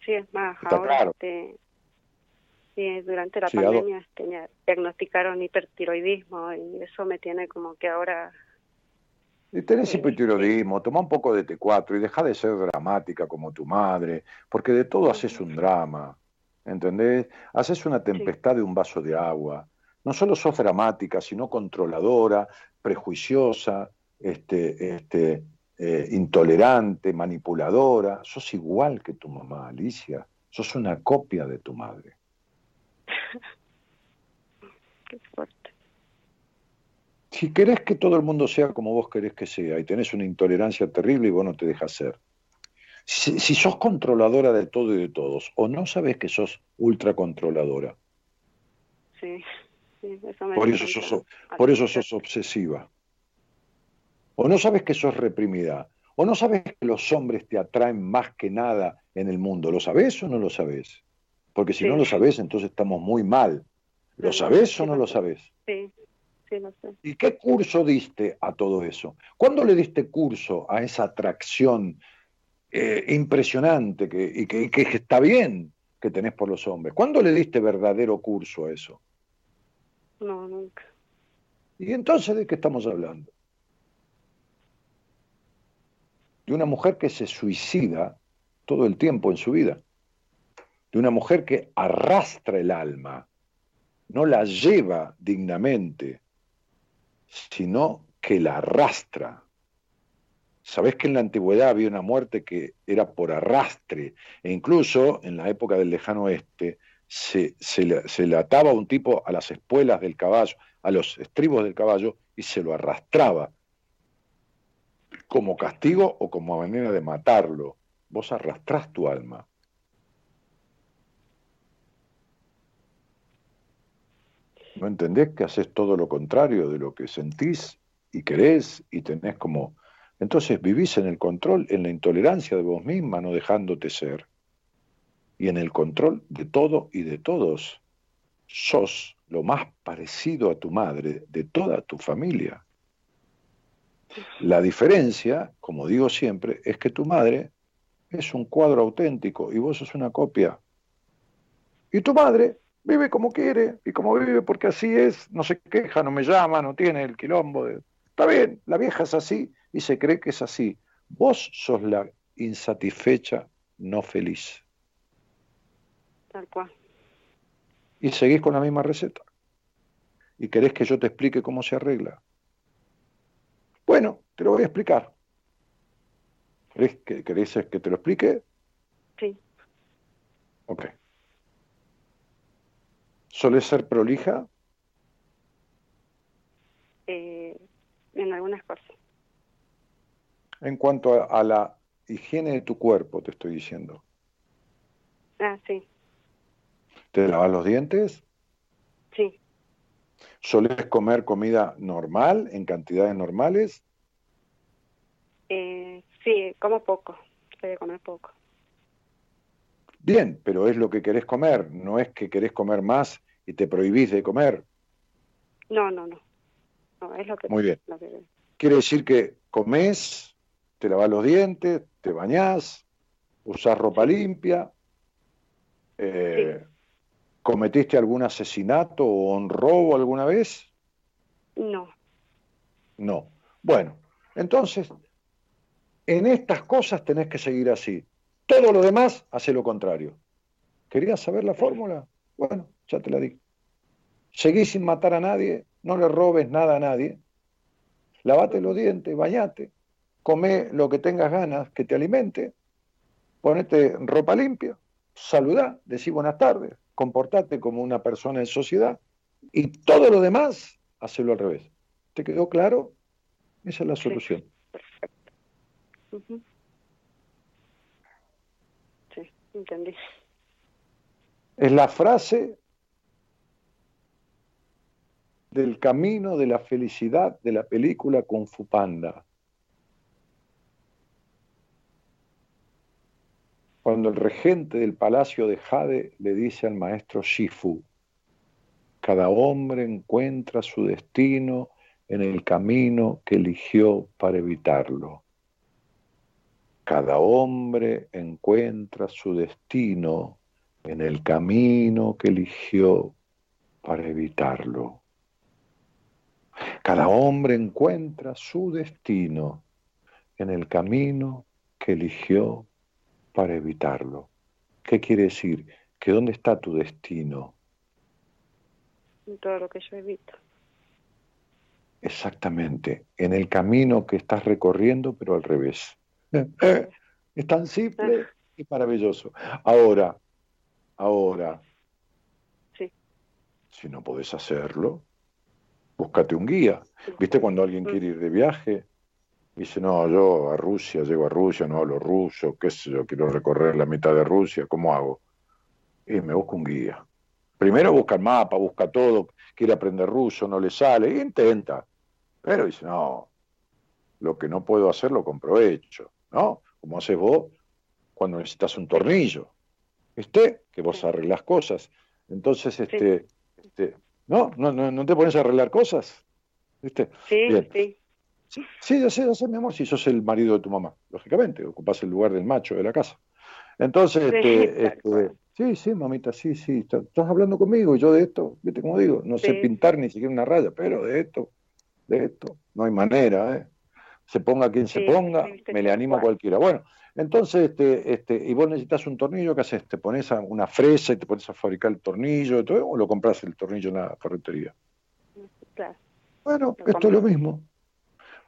Sí, es más, ahora este, sí, durante la pandemia este, diagnosticaron hipertiroidismo y eso me tiene como que ahora... Y tenés hipertiroidismo, toma un poco de T4 y deja de ser dramática como tu madre, porque de todo haces un drama. ¿entendés? Haces una tempestad de un vaso de agua. No solo sos dramática, sino controladora, prejuiciosa, este, este, eh, intolerante, manipuladora. Sos igual que tu mamá, Alicia. sos una copia de tu madre. Qué fuerte. Si querés que todo el mundo sea como vos querés que sea y tenés una intolerancia terrible y vos no te dejas ser, si, sos controladora de todo y de todos, o no sabes que sos ultracontroladora. Sí, sí, eso me por, eso sos, por eso sos obsesiva. O no sabes que sos reprimida. O no sabes que los hombres te atraen más que nada en el mundo. ¿Lo sabés o no lo sabés? Porque si no lo sabés, entonces estamos muy mal. ¿Lo sabés o no lo sabés? Sí, sí, lo sé. ¿Y qué curso diste a todo eso? ¿Cuándo le diste curso a esa atracción eh, impresionante que, y que, que, está bien que tenés por los hombres? ¿Cuándo le diste verdadero curso a eso? No, nunca. ¿Y entonces de qué estamos hablando? De una mujer que se suicida todo el tiempo en su vida. De una mujer que arrastra el alma, no la lleva dignamente, sino que la arrastra. Sabés que en la antigüedad había una muerte que era por arrastre, e incluso en la época del lejano oeste se, le, se le ataba un tipo a las espuelas del caballo, a los estribos del caballo, y se lo arrastraba como castigo o como manera de matarlo. Vos arrastrás tu alma. ¿No entendés que haces todo lo contrario de lo que sentís y querés y tenés como... Entonces vivís en el control, en la intolerancia de vos misma, no dejándote ser. Y en el control de todo y de todos. Sos lo más parecido a tu madre de toda tu familia. La diferencia, como digo siempre, es que tu madre es un cuadro auténtico y vos sos una copia. Y tu madre vive como quiere y como vive porque así es, no se queja, no me llama, no tiene el quilombo. De... Está bien, la vieja es así y se cree que es así. Vos sos la insatisfecha, no feliz. Tal cual. Y seguís con la misma receta. Y querés que yo te explique cómo se arregla. Bueno, te lo voy a explicar. ¿Querés que, que te lo explique? Sí. Ok. ¿Sueles ser prolija? Eh, en algunas cosas. En cuanto a, la higiene de tu cuerpo, te estoy diciendo. Ah, sí. ¿Te lavas los dientes? Sí. ¿Soles comer comida normal, en cantidades normales? Eh, sí, como poco. Soy comer poco. Bien, pero es lo que querés comer, no es que querés comer más y te prohibís de comer. No, no, no. no es lo que, Muy bien. Quiere decir que comes, te lavas los dientes, te bañás, usás ropa limpia, eh, ¿Cometiste algún asesinato o un robo alguna vez? No. No. Bueno, entonces, en estas cosas tenés que seguir así. Todo lo demás hace lo contrario. ¿Querías saber la fórmula? Bueno, ya te la di. Seguí sin matar a nadie, no le robes nada a nadie. Lavate los dientes, bañate, come lo que tengas ganas que te alimente, ponete ropa limpia, saludá, decí buenas tardes, comportate como una persona en sociedad y todo lo demás, hacerlo al revés. ¿Te quedó claro? Esa es la solución. perfecto. Sí, entendí. Es la frase del camino de la felicidad de la película Kung Fu Panda. Cuando el regente del palacio de Jade le dice al maestro Shifu, cada hombre encuentra su destino en el camino que eligió para evitarlo. Cada hombre encuentra su destino en el camino que eligió para evitarlo. Cada hombre encuentra su destino en el camino que eligió para evitarlo. ¿Qué quiere decir? Que dónde está tu destino. En todo lo que yo evito. Exactamente, en el camino que estás recorriendo, pero al revés. es tan simple y maravilloso. Ahora, Ahora, Sí. si no podés hacerlo, búscate un guía. ¿Viste cuando alguien quiere ir de viaje? Dice, no, yo a Rusia, llego a Rusia, no hablo ruso, qué sé yo, quiero recorrer la mitad de Rusia, ¿cómo hago? Y me busco un guía. Primero busca el mapa, busca todo, quiere aprender ruso, no le sale, intenta. Pero dice, no, lo que no puedo hacer lo compro hecho, ¿no? Como haces vos cuando necesitas un tornillo, ¿viste? Que vos arreglas cosas. Entonces, este, este ¿no? ¿no? ¿No no te pones a arreglar cosas? ¿Viste? Sí, Bien. sí. Sí, ya sé, ya sé, mi amor, si sos el marido de tu mamá, lógicamente, ocupás el lugar del macho de la casa. Entonces, Sí, este, este, sí, sí, mamita, sí, sí, está- estás hablando conmigo y yo de esto, viste como digo, no sé Sí. pintar ni siquiera una raya, pero de esto, de esto, no hay manera, ¿eh? Se ponga quien se Sí, ponga, sí, me le animo a cual. cualquiera. Bueno, entonces, este, este, y vos necesitas un tornillo, ¿qué haces? ¿Te pones a una fresa y te pones a fabricar el tornillo todo, o lo compras el tornillo en la ferretería? Claro. Bueno, Lo esto es lo mismo.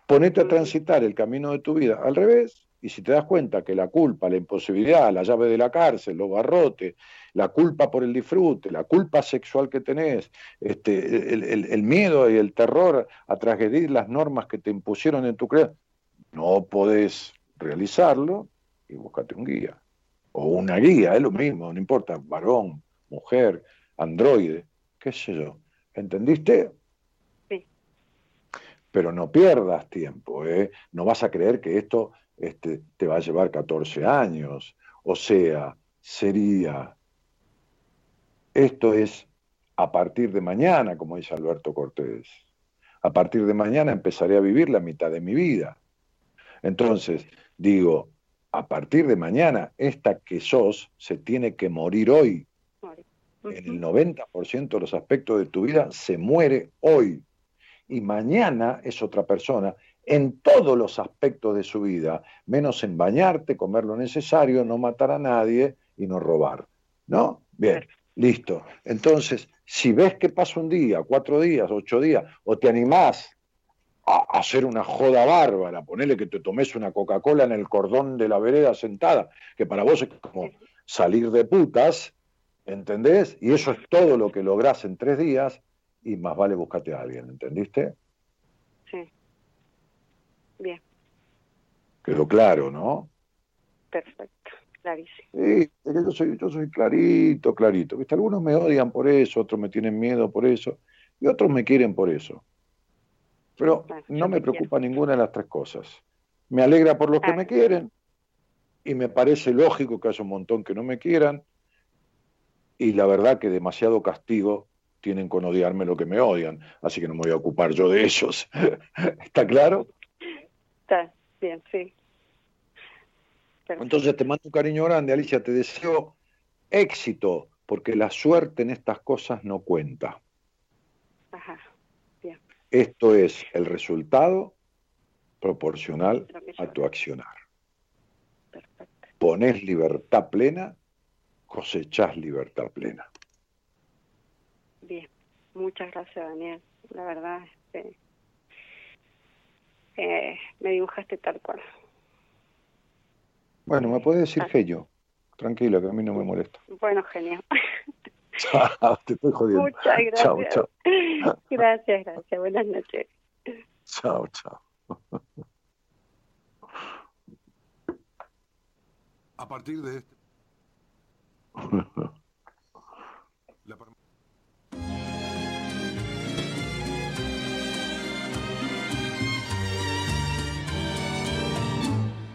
Ponete a transitar el camino de tu vida al revés y si te das cuenta que la culpa, la imposibilidad, la llave de la cárcel, los barrotes, la culpa por el disfrute, la culpa sexual que tenés, este, el, el- el miedo y el terror a transgredir las normas que te impusieron en tu creencia, no podés realizarlo y búscate un guía. O una guía, es lo mismo, no importa, varón, mujer, androide, qué sé yo. ¿Entendiste? Pero no pierdas tiempo, ¿eh? No vas a creer que esto este, te va a llevar 14 años. O sea, sería, esto es a partir de mañana, como dice Alberto Cortés. A partir de mañana empezaré a vivir la mitad de mi vida. Entonces, digo, a partir de mañana, esta que sos se tiene que morir hoy. En el 90% de los aspectos de tu vida se muere hoy y mañana es otra persona en todos los aspectos de su vida, menos en bañarte, comer lo necesario, no matar a nadie y no robar. ¿No? Bien, listo. Entonces, si ves que pasa un día, cuatro días, ocho días, o te animás a hacer una joda bárbara, ponele que te tomes una Coca-Cola en el cordón de la vereda sentada, que para vos es como salir de putas, ¿entendés? Y eso es todo lo que lográs en tres días, y más vale buscarte a alguien, ¿entendiste? Sí. Bien, Quedó claro, ¿no? perfecto, clarísimo. Sí, yo soy, yo soy clarito, clarito. ¿Viste? Algunos me odian por eso, otros me tienen miedo por eso, y otros me quieren por eso. Pero no me preocupa ninguna de las tres cosas. Me alegra por los que me quieren, y me parece lógico que haya un montón que no me quieran, y la verdad que demasiado castigo tienen con odiarme lo que me odian, así que no me voy a ocupar yo de ellos. ¿Está claro? Está bien, sí. Perfecto. Entonces te mando un cariño grande, Alicia, te deseo éxito, porque la suerte en estas cosas no cuenta. Ajá, bien. Esto es el resultado proporcional a tu accionar. Pones libertad plena, cosechás libertad plena. Muchas gracias Daniel. La verdad, este, eh, me dibujaste tal cual. Bueno, me puedes Ah. decir Feyo. Tranquila, que a mí no me molesta. Bueno, genial. Chao, te estoy jodiendo. Muchas gracias. Chao, chao. Gracias, gracias. Buenas noches. Chao, chao. A partir de este.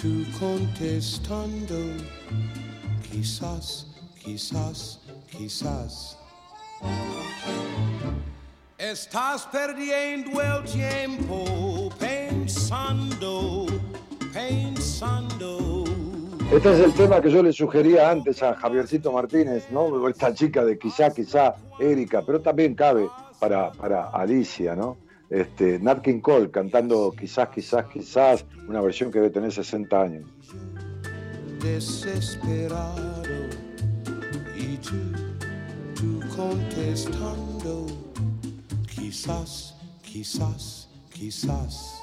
tú contestando, quizás, quizás, quizás. Estás perdiendo el tiempo pensando, pensando, Este es el tema que yo le sugería antes a Javiercito Martínez, ¿no? Esta chica de quizá, quizá, Erika, pero también cabe para, para Alicia, ¿no? Este, Nat King Cole cantando quizás, quizás, quizás, una versión que debe tener 60 años. Desesperado y tú, tú contestando, quizás, quizás, quizás.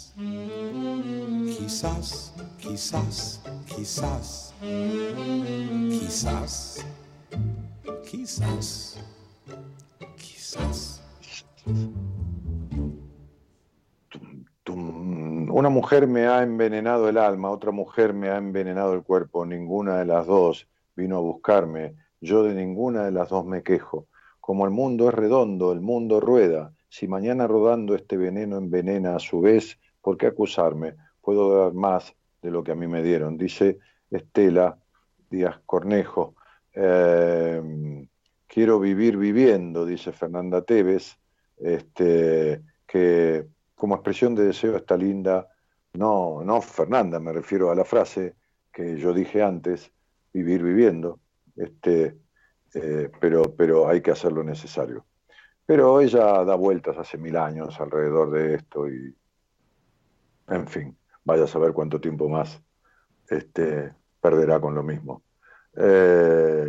quizás, quizás, quizás, quizás, quizás, quizás. Una mujer me ha envenenado el alma, otra mujer me ha envenenado el cuerpo, ninguna de las dos vino a buscarme, yo de ninguna de las dos me quejo. Como el mundo es redondo, el mundo rueda, si mañana rodando este veneno envenena a su vez, ¿por qué acusarme? Puedo dar más de lo que a mí me dieron, dice Estela Díaz Cornejo. Eh, quiero vivir viviendo, dice Fernanda Tevez, este, que como expresión de deseo está linda, no, no Fernanda, me refiero a la frase que yo dije antes, vivir viviendo, este, eh, pero, pero hay que hacer lo necesario. Pero ella da vueltas hace mil años alrededor de esto y, en fin, vaya a saber cuánto tiempo más este, perderá con lo mismo. Eh,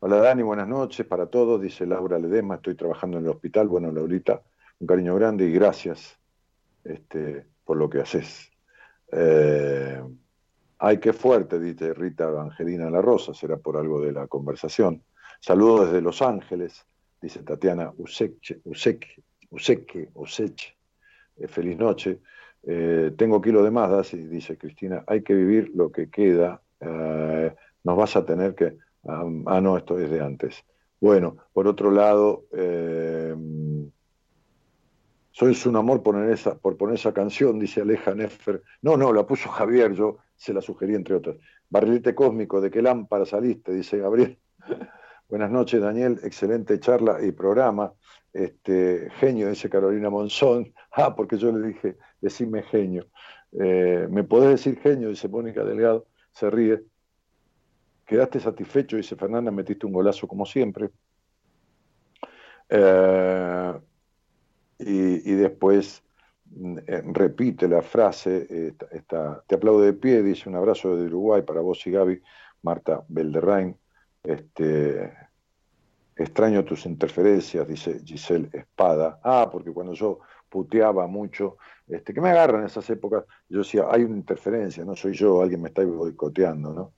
hola Dani, buenas noches para todos, dice Laura Ledema, estoy trabajando en el hospital. Bueno, Laurita, un cariño grande y gracias este, por lo que haces. Eh, ay, qué fuerte, dice Rita Angelina La Rosa, será por algo de la conversación. Saludos desde Los Ángeles, dice Tatiana Useche, Useque, Useque, Useche. Eh, feliz noche. Eh, tengo kilo de más, dice Cristina, hay que vivir lo que queda. Eh, nos vas a tener que... ah, ah, no, esto es de antes. Bueno, por otro lado, eh, sois un amor por poner, esa, por poner esa canción, dice Aleja Neffer. No, no, la puso Javier, yo se la sugerí entre otras. Barrilete cósmico, ¿de qué lámpara saliste? Dice Gabriel. Buenas noches, Daniel. Excelente charla y programa. Este, genio, dice Carolina Monzón. Ah, porque yo le dije, decime genio. Eh, ¿Me podés decir genio? Dice Mónica Delgado. Se ríe. ¿Quedaste satisfecho? Dice Fernanda, metiste un golazo como siempre. Eh, y, después mm, eh, repite la frase, te aplaudo de pie, dice un abrazo de Uruguay para vos y Gaby, Marta Belderrain. Este, extraño tus interferencias, dice Giselle Espada. Ah, porque cuando yo puteaba mucho, este, que me agarran en esas épocas, yo decía, hay una interferencia, no soy yo, alguien me está boicoteando, ¿no?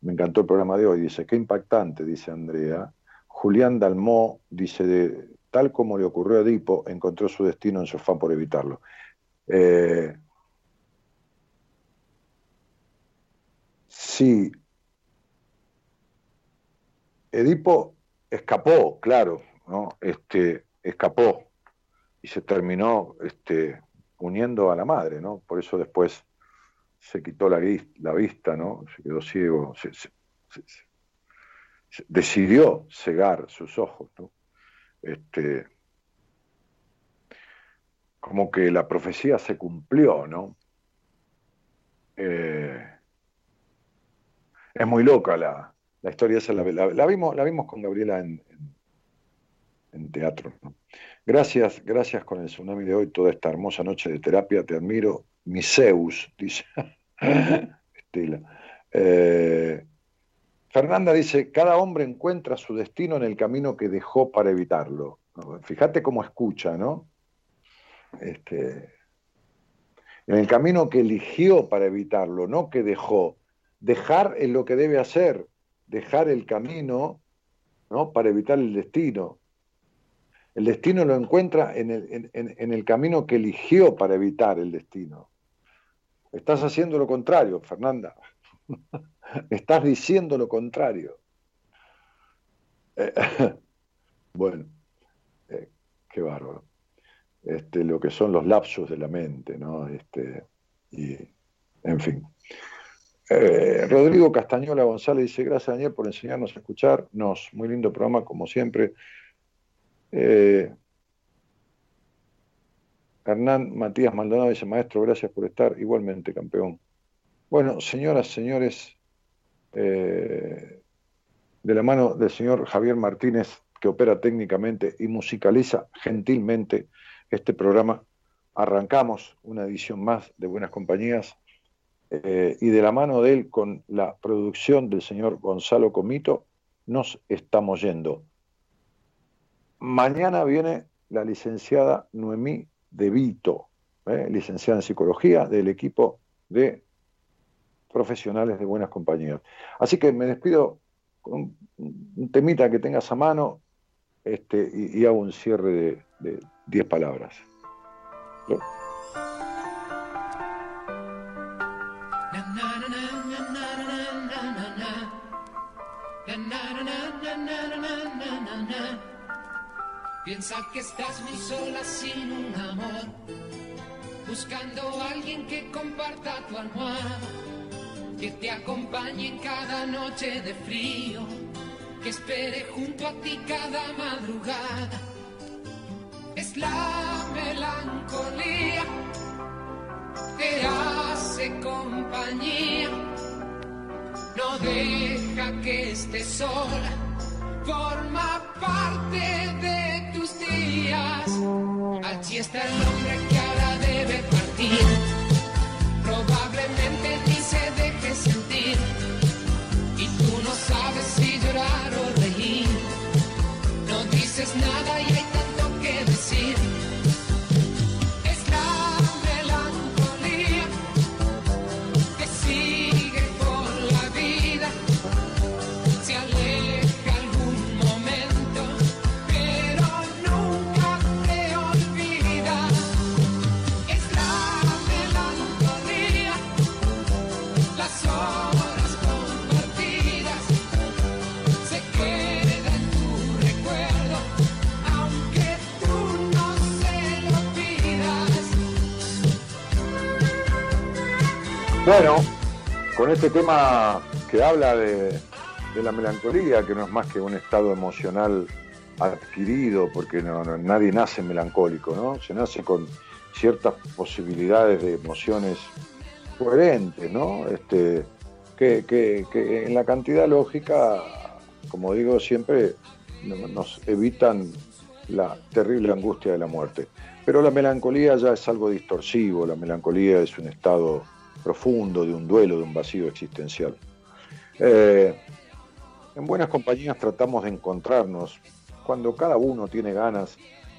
Me encantó el programa de hoy, dice, qué impactante, dice Andrea. Julián Dalmó dice, de, tal como le ocurrió a Edipo, encontró su destino en su afán por evitarlo. Eh, sí, Edipo escapó, claro, ¿no? Este, escapó y se terminó este, uniendo a la madre, ¿no? Por eso después se quitó la, la vista, ¿no? Se quedó ciego, decidió cegar sus ojos, ¿no? Este, como que la profecía se cumplió, ¿no? Eh, es muy loca la, la historia esa, la, vimos, la vimos con Gabriela en- en teatro. Gracias, gracias con el tsunami de hoy, toda esta hermosa noche de terapia, te admiro, mi Zeus, dice Estela. Eh, Fernanda dice, cada hombre encuentra su destino en el camino que dejó para evitarlo. Fíjate cómo escucha, ¿no? Este, en el camino que eligió para evitarlo, no que dejó. Dejar es lo que debe hacer, dejar el camino ¿no? para evitar el destino. El destino lo encuentra en el, en el camino que eligió para evitar el destino. Estás haciendo lo contrario, Fernanda. Estás diciendo lo contrario. Eh, bueno, eh, qué bárbaro. Este, lo que son los lapsos de la mente, ¿no? Este, y, en fin. Eh, Rodrigo Castañola González dice, gracias Daniel por enseñarnos a escucharnos. Muy lindo programa, como siempre. Hernán Matías Maldonado dice, maestro, gracias por estar. Igualmente, campeón. Bueno, señoras, señores, eh, de la mano del señor Javier Martínez, que opera técnicamente y musicaliza gentilmente este programa, arrancamos una edición más de Buenas Compañías eh, y de la mano de él con la producción del señor Gonzalo Comito, nos estamos yendo. Mañana viene la licenciada Noemí De Vito, eh, licenciada en psicología del equipo de profesionales de buenas compañías. Así que me despido con un temita que tengas a mano este, y, hago un cierre de 10 palabras. Piensa que estás muy sola sin un amor, buscando alguien que comparta tu almohada que te acompañe en cada noche de frío, que espere junto a ti cada madrugada. Es la melancolía que hace compañía, no deja que estés sola, forma parte de tus días. Allí está el hombre que Bueno, con este tema que habla de, la melancolía, que no es más que un estado emocional adquirido, porque nadie nace melancólico, ¿no? Se nace con ciertas posibilidades de emociones coherentes, ¿no? Este, que, en la cantidad lógica, como digo siempre, nos evitan la terrible angustia de la muerte. Pero la melancolía ya es algo distorsivo, la melancolía es un estado profundo, de un duelo, de un vacío existencial. Eh, en buenas compañías tratamos de encontrarnos cuando cada uno tiene ganas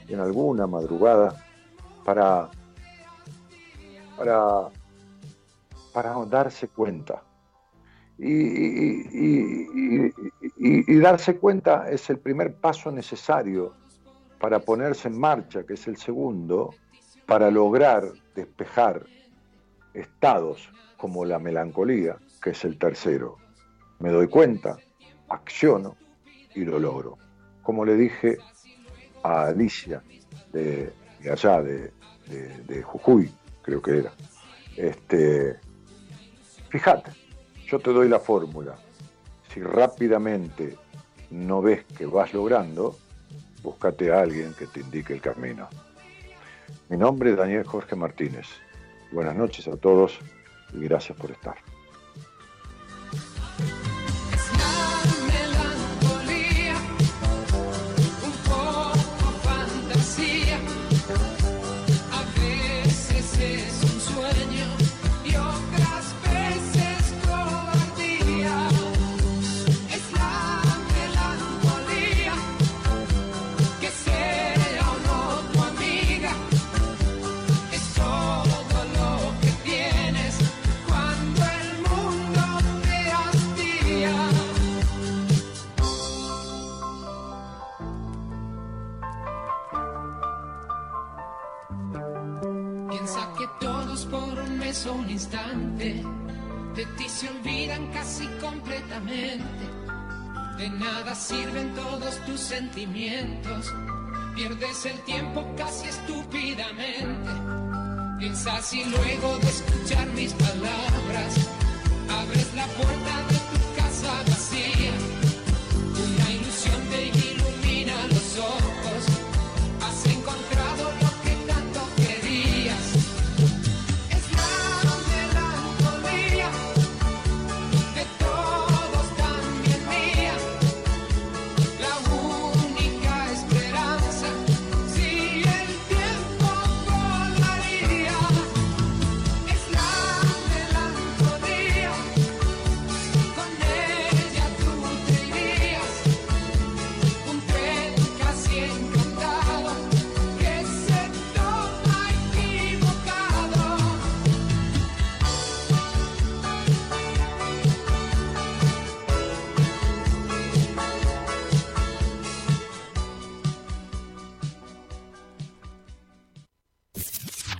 en alguna madrugada para, para, para darse cuenta. Y, y, darse cuenta es el primer paso necesario para ponerse en marcha, que es el segundo, para lograr despejar estados como la melancolía, que es el tercero. Me doy cuenta, acciono y lo logro. Como le dije a Alicia de, allá, de, Jujuy, creo que era. Este, fíjate, yo te doy la fórmula. Si rápidamente no ves que vas logrando, búscate a alguien que te indique el camino. Mi nombre es Daniel Jorge Martínez. Buenas noches a todos y gracias por estar. Casi completamente. De nada sirven todos tus sentimientos. Pierdes el tiempo casi estúpidamente. Piensas y luego de escuchar mis palabras, abres la puerta de